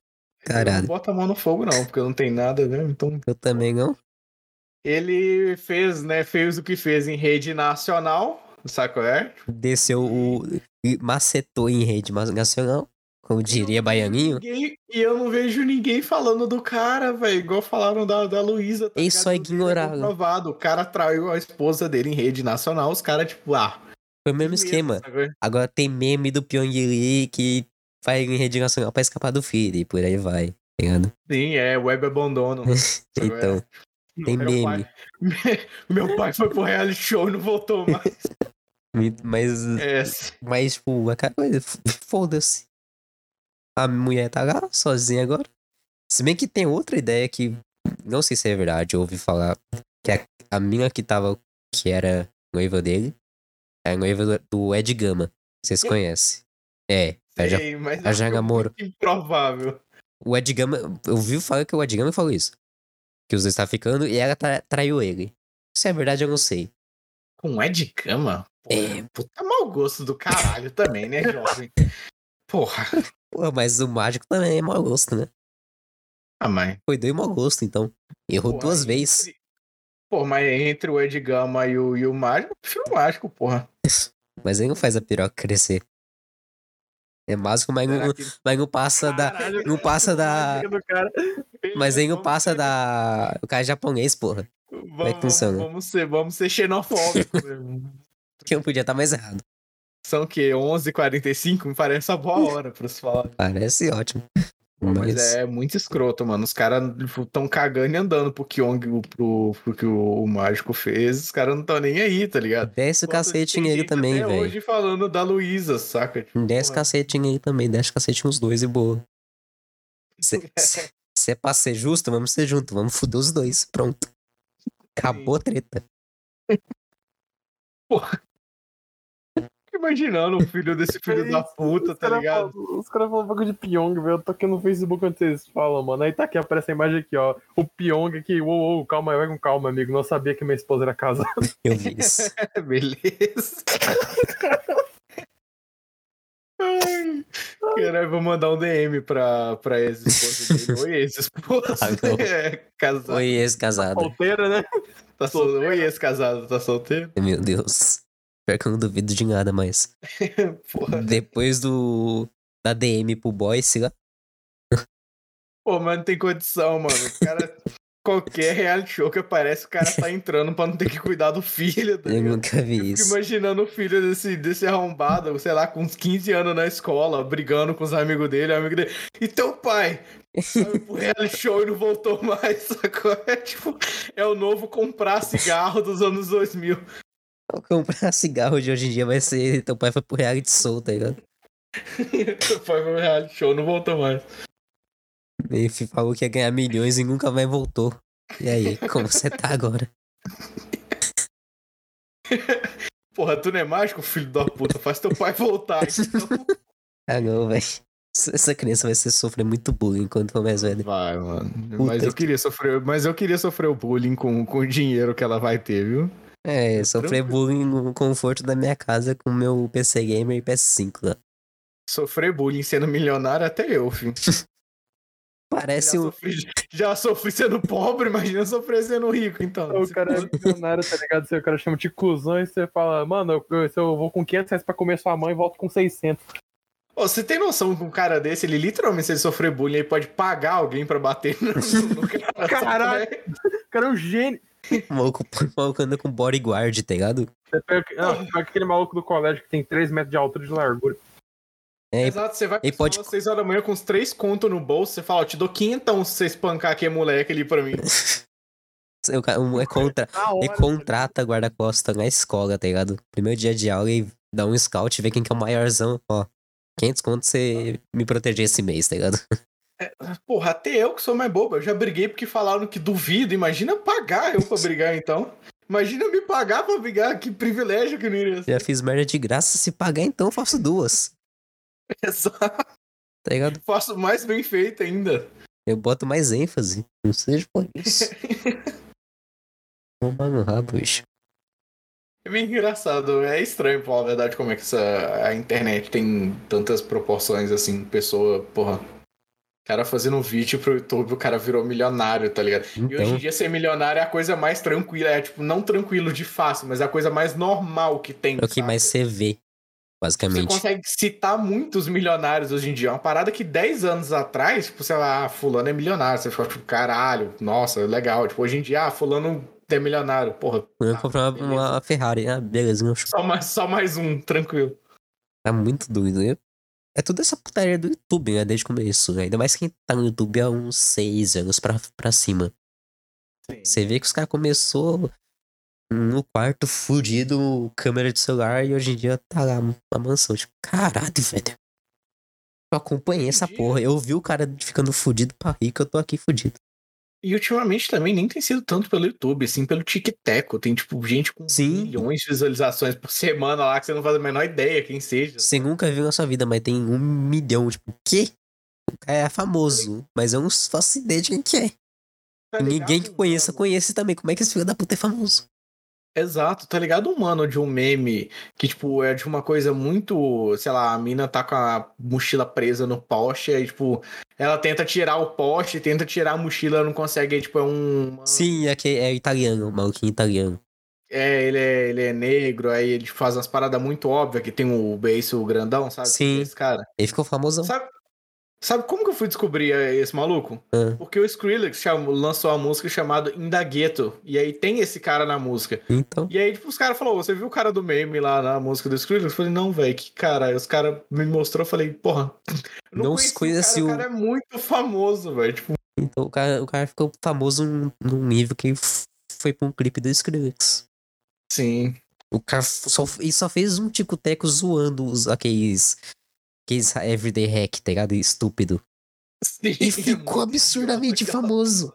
Caralho, bota a mão no fogo, não, porque não tem nada, né? Então, eu também não. ele fez, né? Fez o que fez em rede nacional, sabe qual é? Desceu o. macetou em rede nacional, como diria Baianinho. E eu não vejo ninguém falando do cara, velho. Igual falaram da, da Luísa. tá Inclusive, é comprovado. O cara traiu a esposa dele em rede nacional. Os caras, tipo, ah. Foi o mesmo esquema. Agora tem meme do Pyong Lee que vai em rede nacional pra escapar do filho e por aí vai, tá ligado? Sim, é, web abandono. Sabe qual é? Então, [laughs] tem Meu meme. pai- [laughs] Meu pai foi pro reality show e não voltou mais. [laughs] Mas, É, mas tipo, aquela coisa, foda-se. A mulher tá lá, sozinha agora. Se bem que tem outra ideia que, não sei se é verdade, eu ouvi falar, que a, a mina que tava, que era noiva dele, é a noiva do- Ed Gama. Vocês conhecem? É, já- sei, mas ela já namorou. muito improvável. o Ed Gama, eu ouvi falar que o Ed Gama falou isso. Que os dois estavam ficando e ela tra- traiu ele. Se é verdade, eu não sei. Com Ed Gama? Porra, É. Puta mau gosto do caralho também, né, jovem? Porra. Pô, mas o mágico também é mau gosto, né? Ah, mãe. Foi dois mau gosto, então. Errou Porra, duas entre- vezes. Pô, mas entre o Ed Gama e o, e o Mágico, eu prefiro o Mágico, porra. [laughs] Mas ele não faz a piroca crescer. É mágico, mas não, que- mas não passa da. Caralho, Não passa [laughs] da. Mas aí não Vamos passa da. O cara é japonês, porra. Vamos, que funciona? Vamos ser, vamos ser xenofóbicos. mesmo. [laughs] Que eu podia estar mais errado. São o quê? 11h45? Me parece uma boa hora pra se falar. Parece ótimo. Mas Mas. é muito escroto, mano. Os caras tão cagando e andando pro Kyong, pro, pro que o, o mágico fez. Os caras não tão nem aí, tá ligado? Desce o cacete nele também, velho. hoje falando da Luísa, saca? Tipo, Desce porra. cacete nele também. Desce cacete nos dois e boa. Se, se, se é pra ser justo, vamos ser junto. Vamos foder os dois. Pronto. Acabou a treta. [laughs] Fico imaginando o filho desse filho da puta, tá ligado? falam- Os caras falam bagulho de Pyong, velho. Eu tô aqui no Facebook quando vocês falam, mano. Aí tá aqui, aparece a imagem aqui, ó. O Pyong aqui. Uou, uou, calma aí, vai com calma, amigo. Não sabia que minha esposa era casada. Eu vi isso. [laughs] Beleza. [laughs] Ai, Caralho, vou mandar um DM pra, pra ex-esposa. [laughs] Oi, ex-esposa. Ah. [laughs] É, casado. Oi, ex-casado. Solteira, né? Tá sol... Oi, ex-casado, tá solteiro? Meu Deus. Pior que eu não duvido de nada mais. [laughs] Porra. Depois do. Da DM pro boy, se lá. Pô, mas não tem condição, mano. O cara. Qualquer [laughs] reality show que aparece, o cara tá entrando pra não ter que cuidar do filho. Tá Eu ligado? nunca vi Fico isso. imaginando o filho desse, desse arrombado, sei lá, com uns 15 anos na escola, brigando com os amigos dele, amigo dele. E teu pai? Foi pro [laughs] reality show e não voltou mais, [laughs] sacou? É tipo, é o novo comprar cigarro dos anos 2000. Comprar cigarro de hoje em dia vai ser. Teu pai foi pro reality soul, tá ligado? Teu pai foi pro reality show, não voltou mais. Ele falou que ia ganhar milhões e nunca mais voltou. E aí, como você tá agora? [laughs] Porra, tu não é mágico, filho da puta? Faz teu pai voltar. Então... [laughs] Ah, não, velho. Essa criança vai ser sofrer muito bullying enquanto for mais velha. Vai, mano. Puta Mas eu que- queria sofrer, mas eu queria sofrer o bullying com, com o dinheiro que ela vai ter, viu? É, sofrer bullying no conforto da minha casa com meu PC Gamer e PS5 lá. Sofrer bullying sendo milionário até eu, filho. [laughs] Parece já, um. sofri, já sofri sendo pobre, imagina sofrer sendo rico, então. O cara é milionário, tá ligado? Se o cara chama de cuzão e você fala, mano, eu, eu- se eu vou com 500 reais pra comer sua mãe, volto com 600. Ô, você tem noção que um cara desse, ele literalmente, se ele sofrer bullying, ele pode pagar alguém pra bater no, no cara. Caralho! sabe? O cara é um gênio. O [laughs] maluco, o maluco anda com bodyguard, tá ligado? Você pega, não, você pega aquele maluco do colégio que tem 3 metros de altura e de largura. É, Exato, você vai pra pode- às 6 horas da manhã com os três contos no bolso, você fala, ó, te dou quinhentão se você espancar aquele moleque ali pra mim. [laughs] é [laughs] contra. Na Ele hora, contrata guarda-costa na escola, tá ligado? Primeiro dia de aula e dá um scout, vê quem que é o maiorzão. Ó, 500 contos você me proteger esse mês, tá ligado? [laughs] Porra, até eu que sou mais bobo, eu já briguei porque falaram que duvido. Imagina pagar eu pra brigar, então. Imagina me pagar pra brigar, que privilégio que não iria ser. Já fiz merda de graça, se pagar então eu faço duas, [laughs] Exato. tá ligado? Faço mais bem feito ainda. Eu boto mais ênfase. Não seja por isso. [laughs] Tomar no rabo, bicho. É bem engraçado, é estranho, falar a verdade, como é que essa, a internet tem tantas proporções assim, pessoa, porra. Cara fazendo vídeo pro YouTube, o cara virou milionário, tá ligado? E hoje em Então, dia ser milionário é a coisa mais tranquila, é tipo, não tranquilo de fácil, mas é a coisa mais normal que tem. é o que mais você vê, Você basicamente. consegue citar muitos milionários hoje em dia. É uma parada que 10 anos atrás, tipo, sei lá, ah, fulano é milionário. Você fica tipo, caralho, nossa, legal. Tipo, hoje em dia, ah, fulano é milionário. Porra, Eu tá, comprei uma, beleza. uma Ferrari. Ah, beleza, Só mais, só mais um, tranquilo. Tá muito doido. né? É tudo essa putaria do YouTube, né? Desde o começo. né? Ainda mais quem tá no YouTube há uns seis anos pra, pra cima. Você vê que os caras começou no quarto fudido, câmera de celular, e hoje em dia tá lá na mansão. Tipo, caralho, velho. Eu acompanhei essa porra. Eu vi o cara ficando fudido pra rico, eu tô aqui fudido. E ultimamente também nem tem sido tanto pelo YouTube, assim, pelo TikTok. Tem, tipo, gente com Sim. milhões de visualizações por semana lá que você não faz a menor ideia quem seja. Você nunca viu na sua vida, mas tem um milhão. Tipo, o quê? O cara é famoso, mas eu não faço ideia de quem que é. Tá Ninguém que conheça, conhece também. Como é que esse filho da puta é famoso? Exato, tá ligado um mano de um meme que, tipo, é de uma coisa muito, sei lá, a mina tá com a mochila presa no poste, aí, tipo, ela tenta tirar o poste, tenta tirar a mochila, não consegue, aí, tipo, é um... Sim, é, que é italiano, maluquinho italiano. É, ele é, ele é negro, aí ele faz umas paradas muito óbvias, que tem o beiço grandão, sabe? Sim. Esse cara. Ele ficou famosão. Sabe, sabe como que eu fui descobrir eh, esse maluco? Ah. Porque o Skrillex lançou a música chamada Indagueto, e aí tem esse cara na música. Então, E aí, tipo, os caras falaram, você viu o cara do meme lá na música do Skrillex? Eu falei, não, velho, que cara. Aí os caras me mostrou, eu falei, porra. [laughs] eu Não conheci conheci o o- cara, o cara é muito famoso, velho. Tipo, então o, cara, o cara ficou famoso num, num nível que foi pra um clipe do Skrillex. sim. O cara só, ele só fez um tico-teco zoando os, aqueles, aqueles everyday hack, tá ligado? Estúpido. sim E ficou absurdamente [laughs] famoso.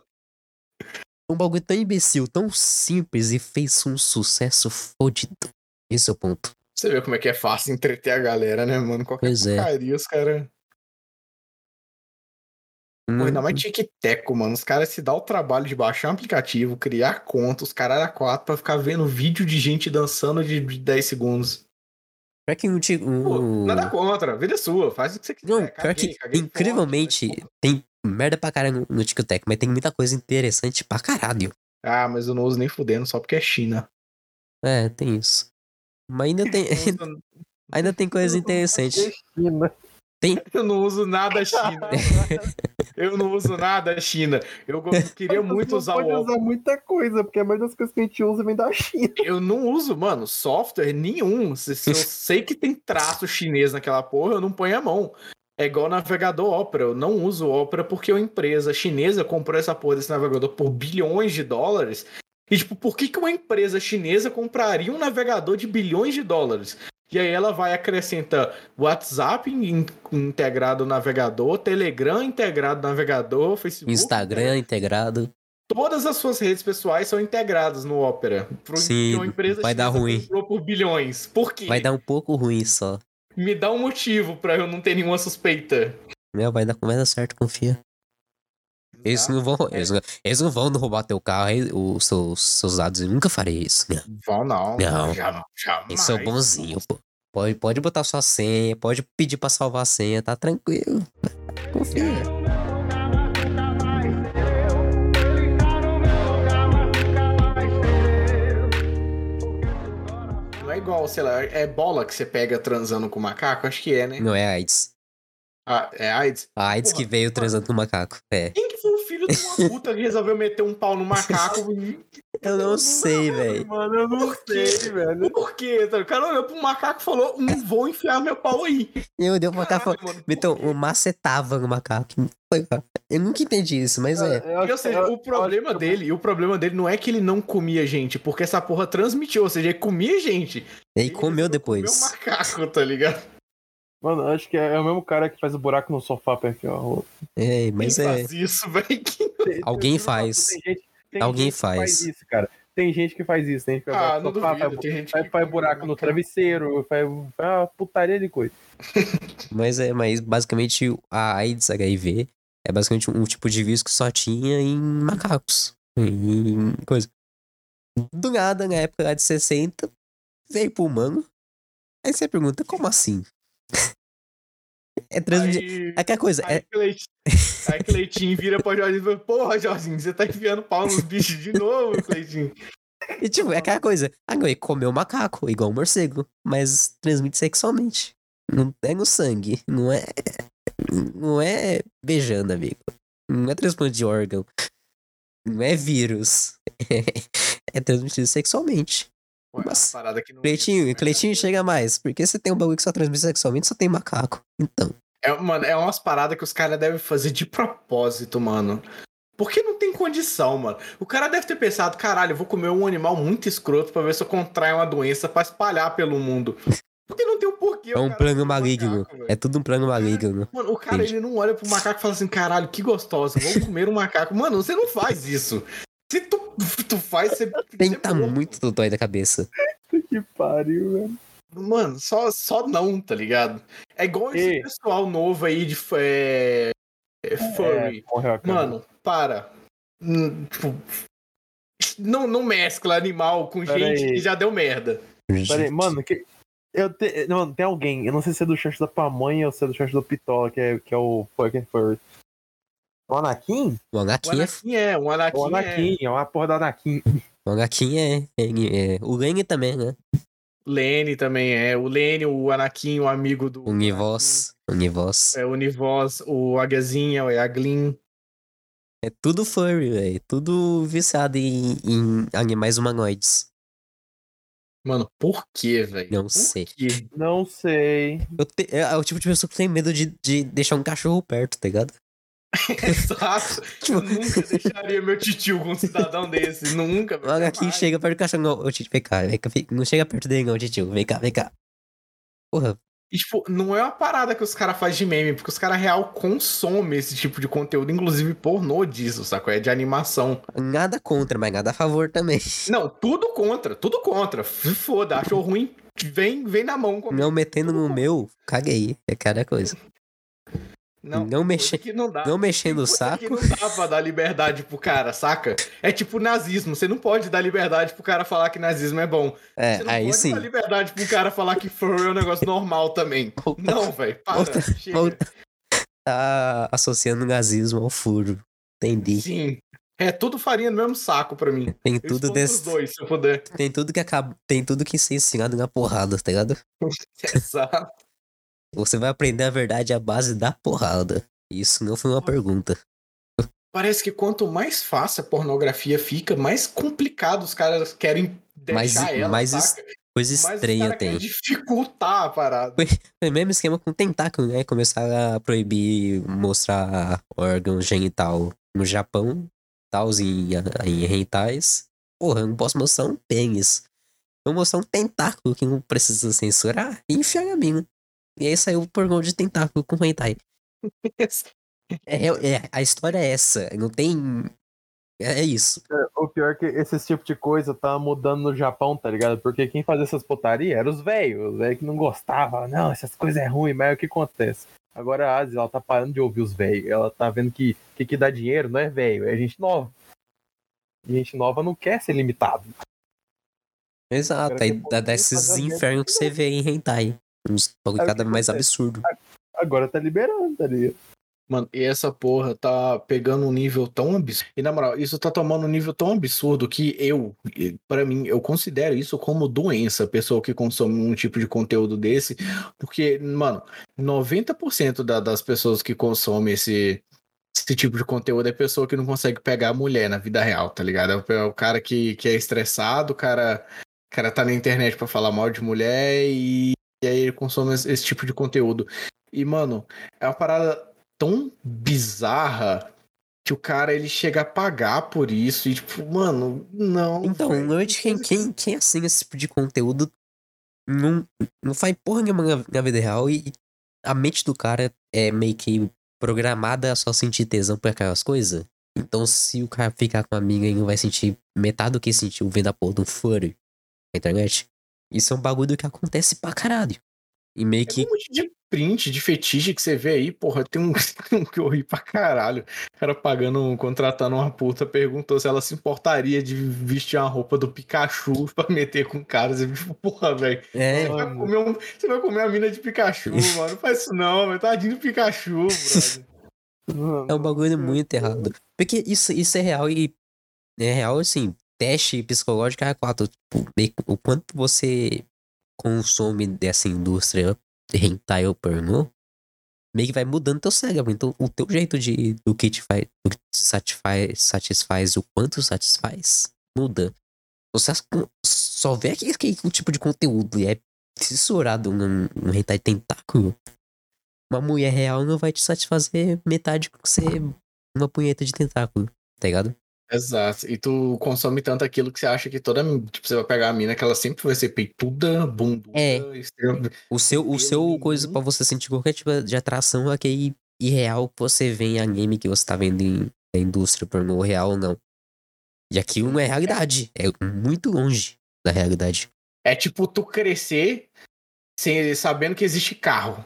Um bagulho tão imbecil, tão simples e fez um sucesso fodido. Esse é o ponto. Você vê como é que é fácil entreter a galera, né, mano? Qualquer Pois é. porcaria, os caras. Pô, ainda mais tic-teco, mano. Os caras se dão o trabalho de baixar um aplicativo, criar conta, os caras a quatro pra ficar vendo vídeo de gente dançando de 10 segundos. Pior que um, um- Pô, nada contra, vida é sua, faz o que você quiser. Não, pior que, incrivelmente, tem merda pra caralho no, TikTok, mas tem muita coisa interessante pra caralho. Ah, mas eu não uso nem fudendo, só porque é China. É, tem isso. Mas ainda [laughs] tem, [laughs] ainda tem coisa interessante. China. [laughs] Eu não uso nada China. [laughs] Eu não uso nada China. Eu queria muito usar não pode o usar muita coisa, porque a maioria das coisas que a gente usa vem da China. Eu não uso, mano, software nenhum. Se, se eu [laughs] sei que tem traço chinês naquela porra, eu não ponho a mão. É igual navegador Opera. Eu não uso Opera porque uma empresa chinesa comprou essa porra desse navegador por bilhões de dólares. E, tipo, por que, que uma empresa chinesa compraria um navegador de bilhões de dólares? E aí ela vai acrescentar WhatsApp in- integrado no navegador, Telegram integrado no navegador, Facebook. Instagram integrado. Todas as suas redes pessoais são integradas no Opera. Pro- Sim, vai dar ruim. por bilhões. Por quê? Vai dar um pouco ruim só. Me dá um motivo pra eu não ter nenhuma suspeita. Não, vai dar, vai dar certo, confia. Eles não vão, eles, não- eles não vão roubar teu carro, os seus, seus dados. Eu nunca farei isso. Não. Vão não. Não. Jamais. Eu sou bonzinho, pô. Pode, pode botar sua senha, pode pedir pra salvar a senha, tá tranquilo. Confia. Não é igual, sei lá, é bola que você pega transando com macaco? Acho que é, né? Não é AIDS. Ah, é AIDS? A AIDS Porra, que veio transando com o macaco. É. Quem que foi o filho de uma puta que resolveu meter um pau no macaco. [laughs] Eu não sei, velho. Mano, eu não sei, velho. Por quê? O cara olhou pro macaco e falou: Hum, vou enfiar meu pau aí. Eu deu pra macaco. Então, o macetava no macaco. Eu nunca entendi isso, mas é. Eu acho- Ou seja, eu- o problema eu acho que- dele, o problema dele não é que ele não comia gente, porque essa porra transmitiu, ou seja, ele comia gente. E comeu resolveu depois. Comer o macaco, tá ligado? Mano, acho que é o mesmo cara que faz o buraco no sofá pra enfiar o outro. É, mas Quem é. faz isso, velho? Alguém faz. Tem gente, tem Alguém gente que faz. faz isso, cara. Tem gente que faz isso. Tem gente que Ah, faz não sofá, duvido. faz, Tem gente faz, que faz buraco no travesseiro, faz, faz uma putaria de coisa. [laughs] Mas é, mas basicamente a AIDS HIV é basicamente um tipo de vírus que só tinha em macacos. Em coisa. Do nada, na época lá de 60, veio pro humano. Aí você pergunta, como assim? É transmitido. Aí, É aquela coisa, aí, é, Cleitinho, aí vira pra Jorginho e fala: Porra, Jorginho, você tá enfiando pau nos bichos de novo, Cleitinho. e, tipo, é aquela coisa. Ah, não, ele comeu macaco, igual um morcego, mas transmite sexualmente. Não é no sangue, não é. Não é beijando, amigo. Não é transplante de órgão. Não é vírus. [laughs] É, transmitido sexualmente. Ué, Mas, Cleitinho, né? Cleitinho chega mais. Porque você tem um bagulho que só transmite sexualmente, só tem macaco. Então. É, mano, é umas paradas que os caras devem fazer de propósito, mano. Porque não tem condição, mano. O cara deve ter pensado, caralho, eu vou comer um animal muito escroto pra ver se eu contraio uma doença pra espalhar pelo mundo. Porque não tem o porquê. É um plano maligno. macaco. É tudo um plano maligno. Mano, o cara Entendi. ele não olha pro macaco e fala assim, caralho, que gostosa, vou comer um macaco. Mano, você não faz isso. Se tu, tu faz, você Tem você que tá é morto. muito dói da cabeça. Que pariu, velho. Mano, só, só não, tá ligado? É igual esse pessoal novo aí de é, é, furry. É, a cara. Mano, para. Hum, Tipo, não, não mescla animal com Pera gente aí. que já deu merda. Pera aí, mano, que... Eu te... Mano, tem alguém, eu não sei se é do chat da Pamonha ou se é do chat do Pitola, que é, que é o fucking first. O Anakin? O O Anakin é. Anakin é, o Anakin, O Anakin, é uma porra do Anakin. O Anakin é. é- é- O Lenny também, né? é. Lene também é. O Lene, o Anakin, o amigo do. O Nivoz. O Nivoz. É o Univoz, o Agazinha, é a Glyn. É tudo furry, velho. Tudo viciado em, em animais humanoides. Mano, por quê, velho? Não Por sei. quê? Não sei. Eu te- é, é o tipo de pessoa que tem medo de, de deixar um cachorro perto, tá ligado? [laughs] Exato. Tipo- Eu nunca deixaria meu titio com um cidadão desse. Nunca, O velho. Anakin jamais. chega perto do cachorro. Não, ô, Tito, vem cá, vem cá. Não chega perto dele, não, tio. Vem cá, vem cá. Porra, E, tipo, não é uma parada que os caras fazem de meme, porque os caras real consomem esse tipo de conteúdo, inclusive pornô disso, saco? É de animação. nada contra, mas nada a favor também. Não, tudo contra, tudo contra. Foda, achou ruim, vem, vem na mão. Não metendo no meu, caguei. É cada coisa. Não mexe- que não dá. Não mexendo o saco. que não dá pra dar liberdade pro cara, saca? É tipo nazismo. Você não pode dar liberdade pro cara falar que nazismo é bom. É, Você não aí pode sim. dar liberdade pro cara falar que furry é um negócio normal também. [laughs] Volta- Não, velho, para. volta- chega. volta. Tá associando nazismo ao furo. Entendi. Sim. É tudo farinha no mesmo saco pra mim. Tem tudo desse. dois, se eu puder. Tem tudo que acaba. Tem tudo que ser ensinado na porrada, tá ligado? [laughs] Exato. Você vai aprender a verdade à base da porrada. Isso não foi uma pergunta. Parece que quanto mais fácil a pornografia fica, mais complicado os caras querem Mais- deixar ela, mais saca? Coisa Mas estranha querem tem. dificultar a parada. Foi o mesmo esquema com tentáculo, né? Começar a proibir mostrar órgão genital no Japão, tal, em, em rentais. Porra, eu não posso mostrar um pênis. Vou mostrar um tentáculo que não precisa censurar e enfiar a mina. E aí saiu o pornô de tentáculo com hentai. É, é, a história é essa. Não tem. É, é isso. O pior é que esse tipo de coisa tá mudando no Japão, tá ligado? Porque quem fazia essas putarias eram os velhos, os velhos que não gostavam. Não, essas coisas é ruim, mas é o que acontece? Agora a Ásia, ela tá parando de ouvir os velhos. Ela tá vendo que o que, que dá dinheiro não é velho, é gente nova. E gente nova não quer ser limitado. Exato. Aí dá, dá esses infernos que você vê em hentai. Uns bagulho cada mais absurdo. Agora tá liberando, tá ligado? Mano, e essa porra tá pegando um nível tão absurdo. E na moral, isso tá tomando um nível tão absurdo que eu, pra mim, eu considero isso como doença, pessoa que consome um tipo de conteúdo desse. Porque, mano, 90% da, das pessoas que consomem esse, esse tipo de conteúdo é pessoa que não consegue pegar a mulher na vida real, tá ligado? É o, cara que, que é estressado, o cara, o cara tá na internet pra falar mal de mulher e, e aí ele consome esse, tipo de conteúdo. E, mano, é uma parada tão bizarra que o cara ele chega a pagar por isso e, tipo, mano, não. Então, normalmente quem, quem, quem assina esse tipo de conteúdo não, não faz porra nenhuma na, vida real e a mente do cara é meio que programada a só sentir tesão por aquelas coisas. Então, se o cara ficar com a amiga e não vai sentir metade do que sentiu vendo a porra do furry na internet, isso é um bagulho que acontece pra caralho. E meio Tem que um monte de print, de fetiche que você vê aí, porra, tem um, [laughs] um que eu ri pra caralho. O cara pagando, contratando uma puta, perguntou se ela se importaria de vestir uma roupa do Pikachu [laughs] pra meter com caras. E tipo, porra, velho. é, Você, vai comer um- você vai comer a mina de Pikachu, [laughs] mano. Não faz isso não, velho. Tadinho do Pikachu, brother. É um bagulho muito errado. Porque isso, isso é real e. É real, assim. Teste psicológico é quatro. Tipo, meio que o quanto você consome dessa indústria hentai ou pornô, meio que vai mudando teu cérebro. Então, o teu jeito de. do que te faz. do que te satisfaz, satisfaz o quanto satisfaz, muda. Você só vê aquele, aquele tipo de conteúdo e é fissurado num hentai tentáculo. Uma mulher real não vai te satisfazer metade que você uma punheta de tentáculo, tá ligado? Exato. E tu consome tanto aquilo que você acha que toda. Tipo, você vai pegar a mina que ela sempre vai ser peituda, bunduda, É. extrema- O seu, o seu coisa pra você sentir qualquer tipo de atração é aquele irreal que você vê em anime que você tá vendo em, na indústria pornô real ou não. E aquilo não é realidade. É muito longe da realidade. É tipo tu crescer sem, sabendo que existe carro.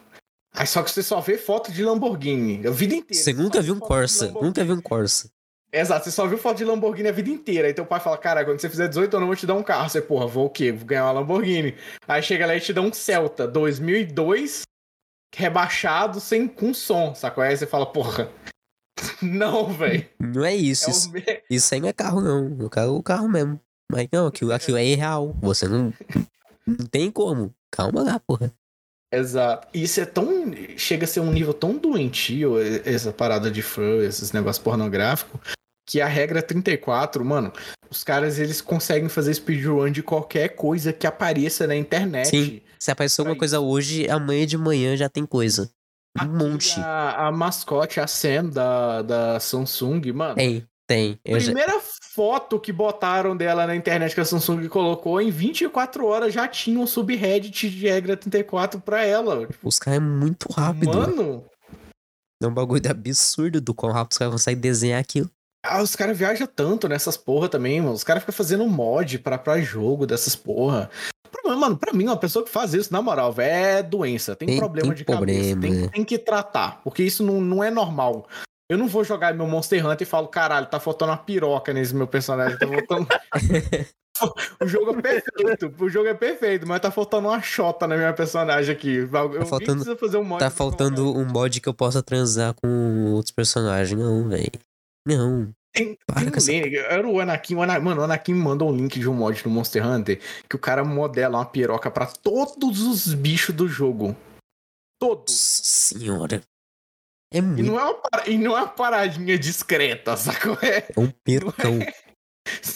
Aí só que você só vê foto de Lamborghini a vida inteira. Você nunca viu um Corsa. Nunca viu um Corsa. Exato, você só viu foto de Lamborghini a vida inteira. Aí teu pai fala: Cara, quando você fizer 18 anos, eu vou te dar um carro. Você, porra, vou o quê? Vou ganhar uma Lamborghini. Aí chega lá e te dá um Celta 2002, rebaixado, sem, com som, sacou? Aí você fala: Porra, [laughs] não, velho. Não é isso. É Isso, isso aí não é carro, não. Eu quero o carro mesmo. Mas não, aquilo, aquilo é irreal. Você não. Não tem como. Calma lá, porra. Exato. Isso é tão. Chega a ser um nível tão doentio, essa parada de fur, esses negócios pornográficos, que a regra 34, mano, os caras eles conseguem fazer speedrun de qualquer coisa que apareça na internet. Sim. Se aparecer Pra alguma coisa hoje, amanhã de manhã já tem coisa. Um monte. A, a mascote, a Sam da, da Samsung, mano. Tem, tem. Eu já- Primeira foto que botaram dela na internet que a Samsung colocou, em 24 horas já tinha um subreddit de regra 34 pra ela. Tipo, Os caras é muito rápido. mano, É um bagulho absurdo do quão rápido os caras conseguem desenhar aquilo. Ah, os caras viajam tanto nessas porra também, mano. Os caras ficam fazendo mod pra, pra jogo dessas porra. Problema, Mano, pra mim, uma pessoa que faz isso, na moral, velho, é doença. Tem, Tem- problema tem de problema, cabeça. Tem, é. tem que tratar. Porque isso não, não é normal. Eu não vou jogar meu Monster Hunter e falo, caralho, tá faltando uma piroca nesse meu personagem. Tá faltando. [laughs] [laughs] o jogo é perfeito. O jogo é perfeito, mas tá faltando uma chota na minha personagem aqui. Eu alguém faltando- precisa fazer um mod Tá faltando um mod que eu possa transar com outros personagens. Não, velho. Não. Tem, Para tem um essa- era o Anakin, o Ana- mano, o Anakin me mandou um link de um mod do Monster Hunter que o cara modela uma piroca pra todos os bichos do jogo. Todos. Nossa senhora. É E muito. não é uma, para- e não é uma paradinha discreta, sacou? É, É um percão.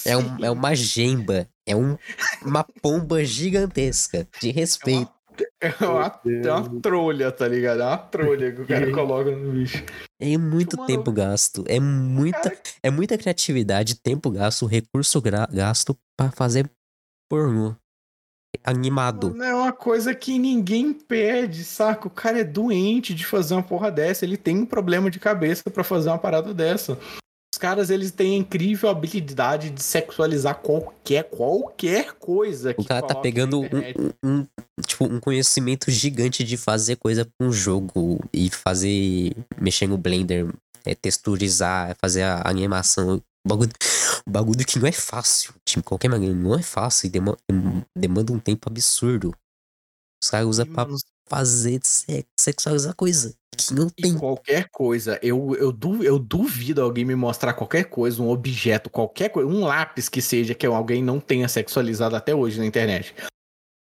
É, um, Sim. é uma gemba. É um, uma pomba gigantesca. De respeito. É uma, é uma trolha, tá ligado? É uma trolha que o cara [laughs] coloca no bicho. É muito Mano, tempo gasto. É muita, é muita criatividade, tempo gasto, recurso gasto pra fazer pornô. Animado. Não é uma coisa que ninguém pede, saca? O cara é doente de fazer uma porra dessa. Ele tem um problema de cabeça pra fazer uma parada dessa. Os caras, eles têm a incrível habilidade de sexualizar qualquer, qualquer coisa. O cara tá pegando um, um- tipo, um conhecimento gigante de fazer coisa com um jogo e fazer. mexer no Blender, é, texturizar, fazer a animação. Bagulho, bagulho que não é fácil. De qualquer maneira, não é fácil e dema- demanda um tempo absurdo. Os caras usam pra fazer se- sexualizar coisa que não E tem. qualquer coisa, eu, eu, du, eu duvido alguém me mostrar qualquer coisa, um objeto, qualquer coisa, um lápis que seja que alguém não tenha sexualizado até hoje na internet.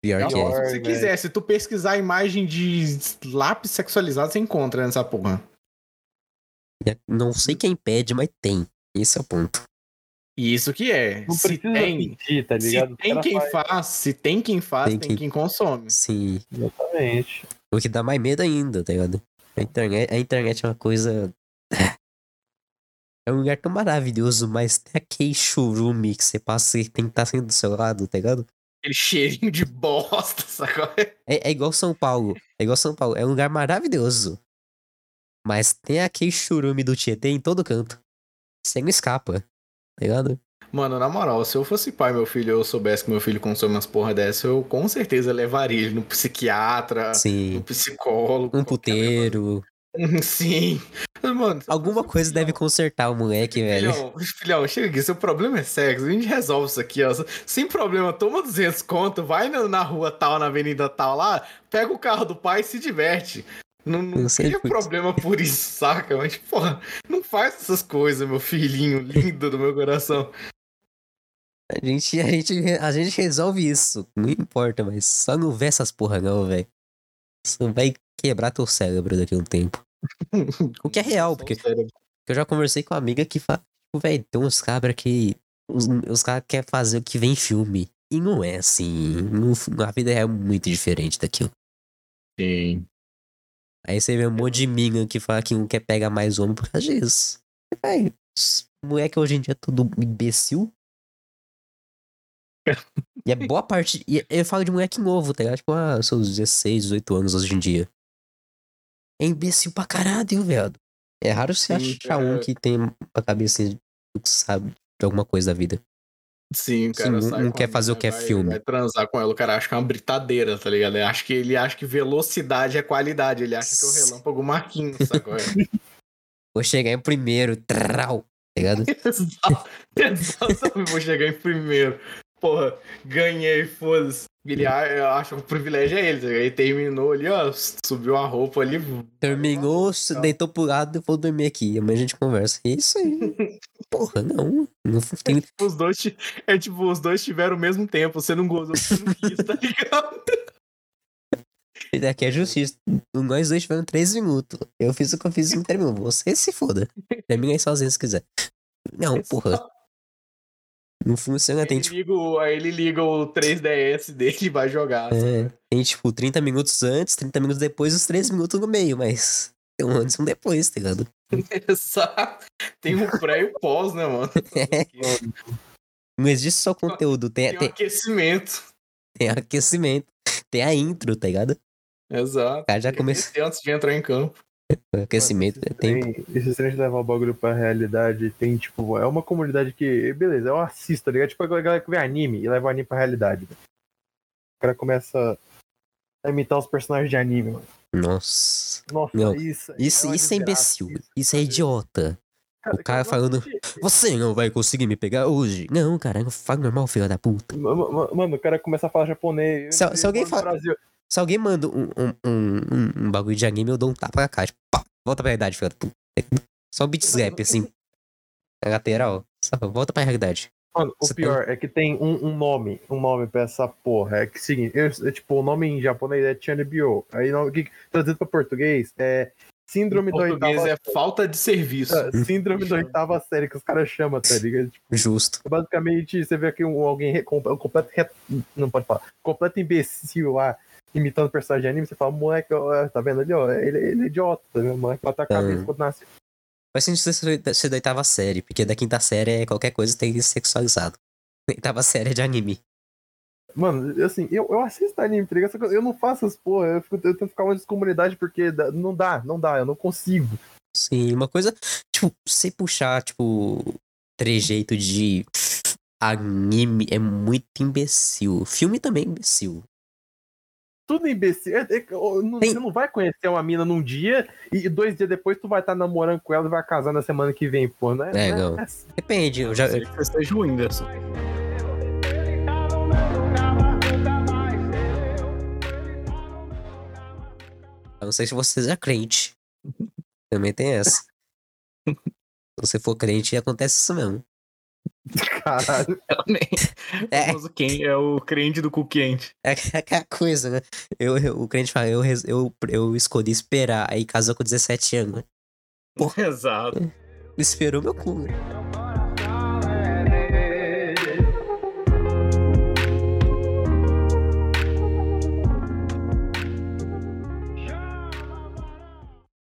Pior que é. Se você quiser, se tu pesquisar a imagem de lápis sexualizado, você encontra nessa porra. Não sei quem pede, mas tem. Esse é o ponto. E isso que é. Não se precisa tem, pedir, tá se ligado? Os tem quem faz. faz, se tem quem faz, Tem tem, quem- quem consome. Sim. Exatamente. O que dá mais medo ainda, tá ligado? A internet, a internet é uma coisa. É um lugar tão maravilhoso, mas tem aquele churume que você passa e tem que estar sendo do seu lado, tá ligado? Aquele cheirinho de bosta, [laughs] sacou? É, é igual São Paulo. É igual São Paulo. É um lugar maravilhoso. Mas tem aquele churume do Tietê em todo canto. Você não escapa, tá ligado? Mano, na moral, se eu fosse pai, meu filho, eu soubesse que meu filho consome umas porra dessa, eu com certeza levaria ele no psiquiatra, no Sim. psicólogo. Um puteiro. [laughs] Sim. Mano, Alguma coisa deve consertar o moleque, velho. Filhão, filhão, chega aqui, seu problema é sexo, a gente resolve isso aqui, ó. Sem problema, toma 200 conto, vai na rua tal, na avenida tal lá, pega o carro do pai e se diverte. Não, não cria problema por isso, saca? Mas, porra, não faz essas coisas, meu filhinho lindo do meu coração. A gente, a, gente, a gente resolve isso. Não importa, mas só não vê essas porra, não, velho. Isso vai quebrar teu cérebro daqui a um tempo. O que é real, porque eu já conversei com uma amiga que fala, tipo, velho, tem uns cabra que. Os, os caras querem fazer o que vem em filme. E não é assim. Não, a vida é muito diferente daquilo. Sim. Aí você vê um monte de mina que fala que um quer pegar mais homem por causa disso. Véi, moleque hoje em dia é tudo imbecil. [laughs] E é boa parte. E eu falo de moleque novo, tá ligado? Tipo, ah, seus 16, 18 anos hoje em dia. É imbecil pra caralho, velho. É raro você Sim, achar um cara. que tem a cabeça que sabe de alguma coisa da vida. Sim, o Sim, cara não- quer fazer o que é vai- filme. Vai transar com ela, o cara acha que é uma britadeira, tá ligado? Ele acha que, ele acha que velocidade é qualidade, ele acha que é o relâmpago Marquinhos, sacou? [laughs] Vou chegar em primeiro, trau, tá ligado? [laughs] Exato. Exatamente, vou chegar em primeiro. Porra, ganhei, foda-se. Ele a- acha que o privilégio é ele, tá ligado? ele terminou ali, ó, subiu a roupa ali. Terminou, deitou pro lado e vou dormir aqui. Amanhã a gente conversa. É isso aí. [laughs] Porra, não. Não tem, Os dois, é tipo, os dois tiveram o mesmo tempo, você não gozou, você não quis, tá ligado? [laughs] Aqui é justiça. Nós dois tivemos três minutos. Eu fiz o que eu fiz e não terminou. Você se foda. Termina aí sozinho se quiser. Não, porra. Não funciona. Aí Tem ele, tipo. liga o, aí ele liga o 3DS dele e vai jogar. É, tem tipo 30 minutos antes, 30 minutos depois, os 3 minutos no meio, mas. Tem um antes e um depois, tá ligado? [laughs] Exato. Tem um pré e o pós, né, mano? [laughs] É. Não existe só conteúdo, tem, Tem um tem, aquecimento. tem aquecimento, tem a intro, tá ligado? Exato. O cara já começou. Antes de entrar em campo. Aquecimento, Mano, tem. Tem, esse trem de levar o bagulho pra realidade tem, tipo, é uma comunidade que, beleza, eu assisto, tá ligado? Tipo a galera que vê anime e leva o anime pra realidade. O cara começa a imitar os personagens de anime, mano. Nossa. Nossa, Não, isso. Isso, uma isso é imbecil. isso. Isso é idiota. o cara eu falando-. Você não vai conseguir me pegar hoje. Não, cara, fala normal, filho da puta. Ma- ma- Mano, o cara começa a falar japonês. Se- se alguém fala- Brasil. Se alguém manda um, um, um, um- um bagulho de anime, eu dou um tapa na cara. Tipo, pá, volta pra realidade, filho da puta. Só um beat slap, assim. Na lateral. Só volta pra realidade. Mano, o Você pior é que tem um, um nome, um nome pra essa porra. É que seguinte, eu, é, tipo, o nome em japonês é Chanebyo. Aí o que traduzido pra português é Síndrome da português oitava é falta de serviço. Ah, Síndrome da oitava série que os caras chamam, tá ligado? Tipo, Justo. basicamente, você vê aqui um, alguém re- com- um completo re- não pode falar, completo imbecil lá, imitando personagem de anime, você fala, moleque, ó, tá vendo ali, ó, ele, ele é idiota, tá vendo? Moleque bota a cabeça quando nasce. Faz sentido ser da- ser da oitava série, porque da quinta série é qualquer coisa tem que ser sexualizado. [laughs] Oitava série é de anime. Mano, assim, eu, eu assisto anime, tá ligado? Só que eu não faço as porra, eu, fico, eu tento ficar longe das comunidades porque não dá, não dá, eu não consigo. Sim, uma coisa. Tipo, você puxar, tipo, trejeito de anime é muito imbecil. Filme também é imbecil. Tudo imbecil. É- é- não- Você não vai conhecer uma mina num dia e dois dias depois tu vai estar namorando com ela e vai casar na semana que vem, pô, né? É, não. Depende, eu já. Sei que você seja o Whindersson. Tá eu. Eu não sei se você seja crente. [laughs] Também tem essa. [laughs] Se você for crente, acontece isso mesmo. Caralho. É. O famoso quem é o crente do cu quente. É aquela coisa, né? Eu, eu- o crente fala, eu, eu, eu escolhi esperar, aí casou com 17 anos. Exato. Esperou meu cu.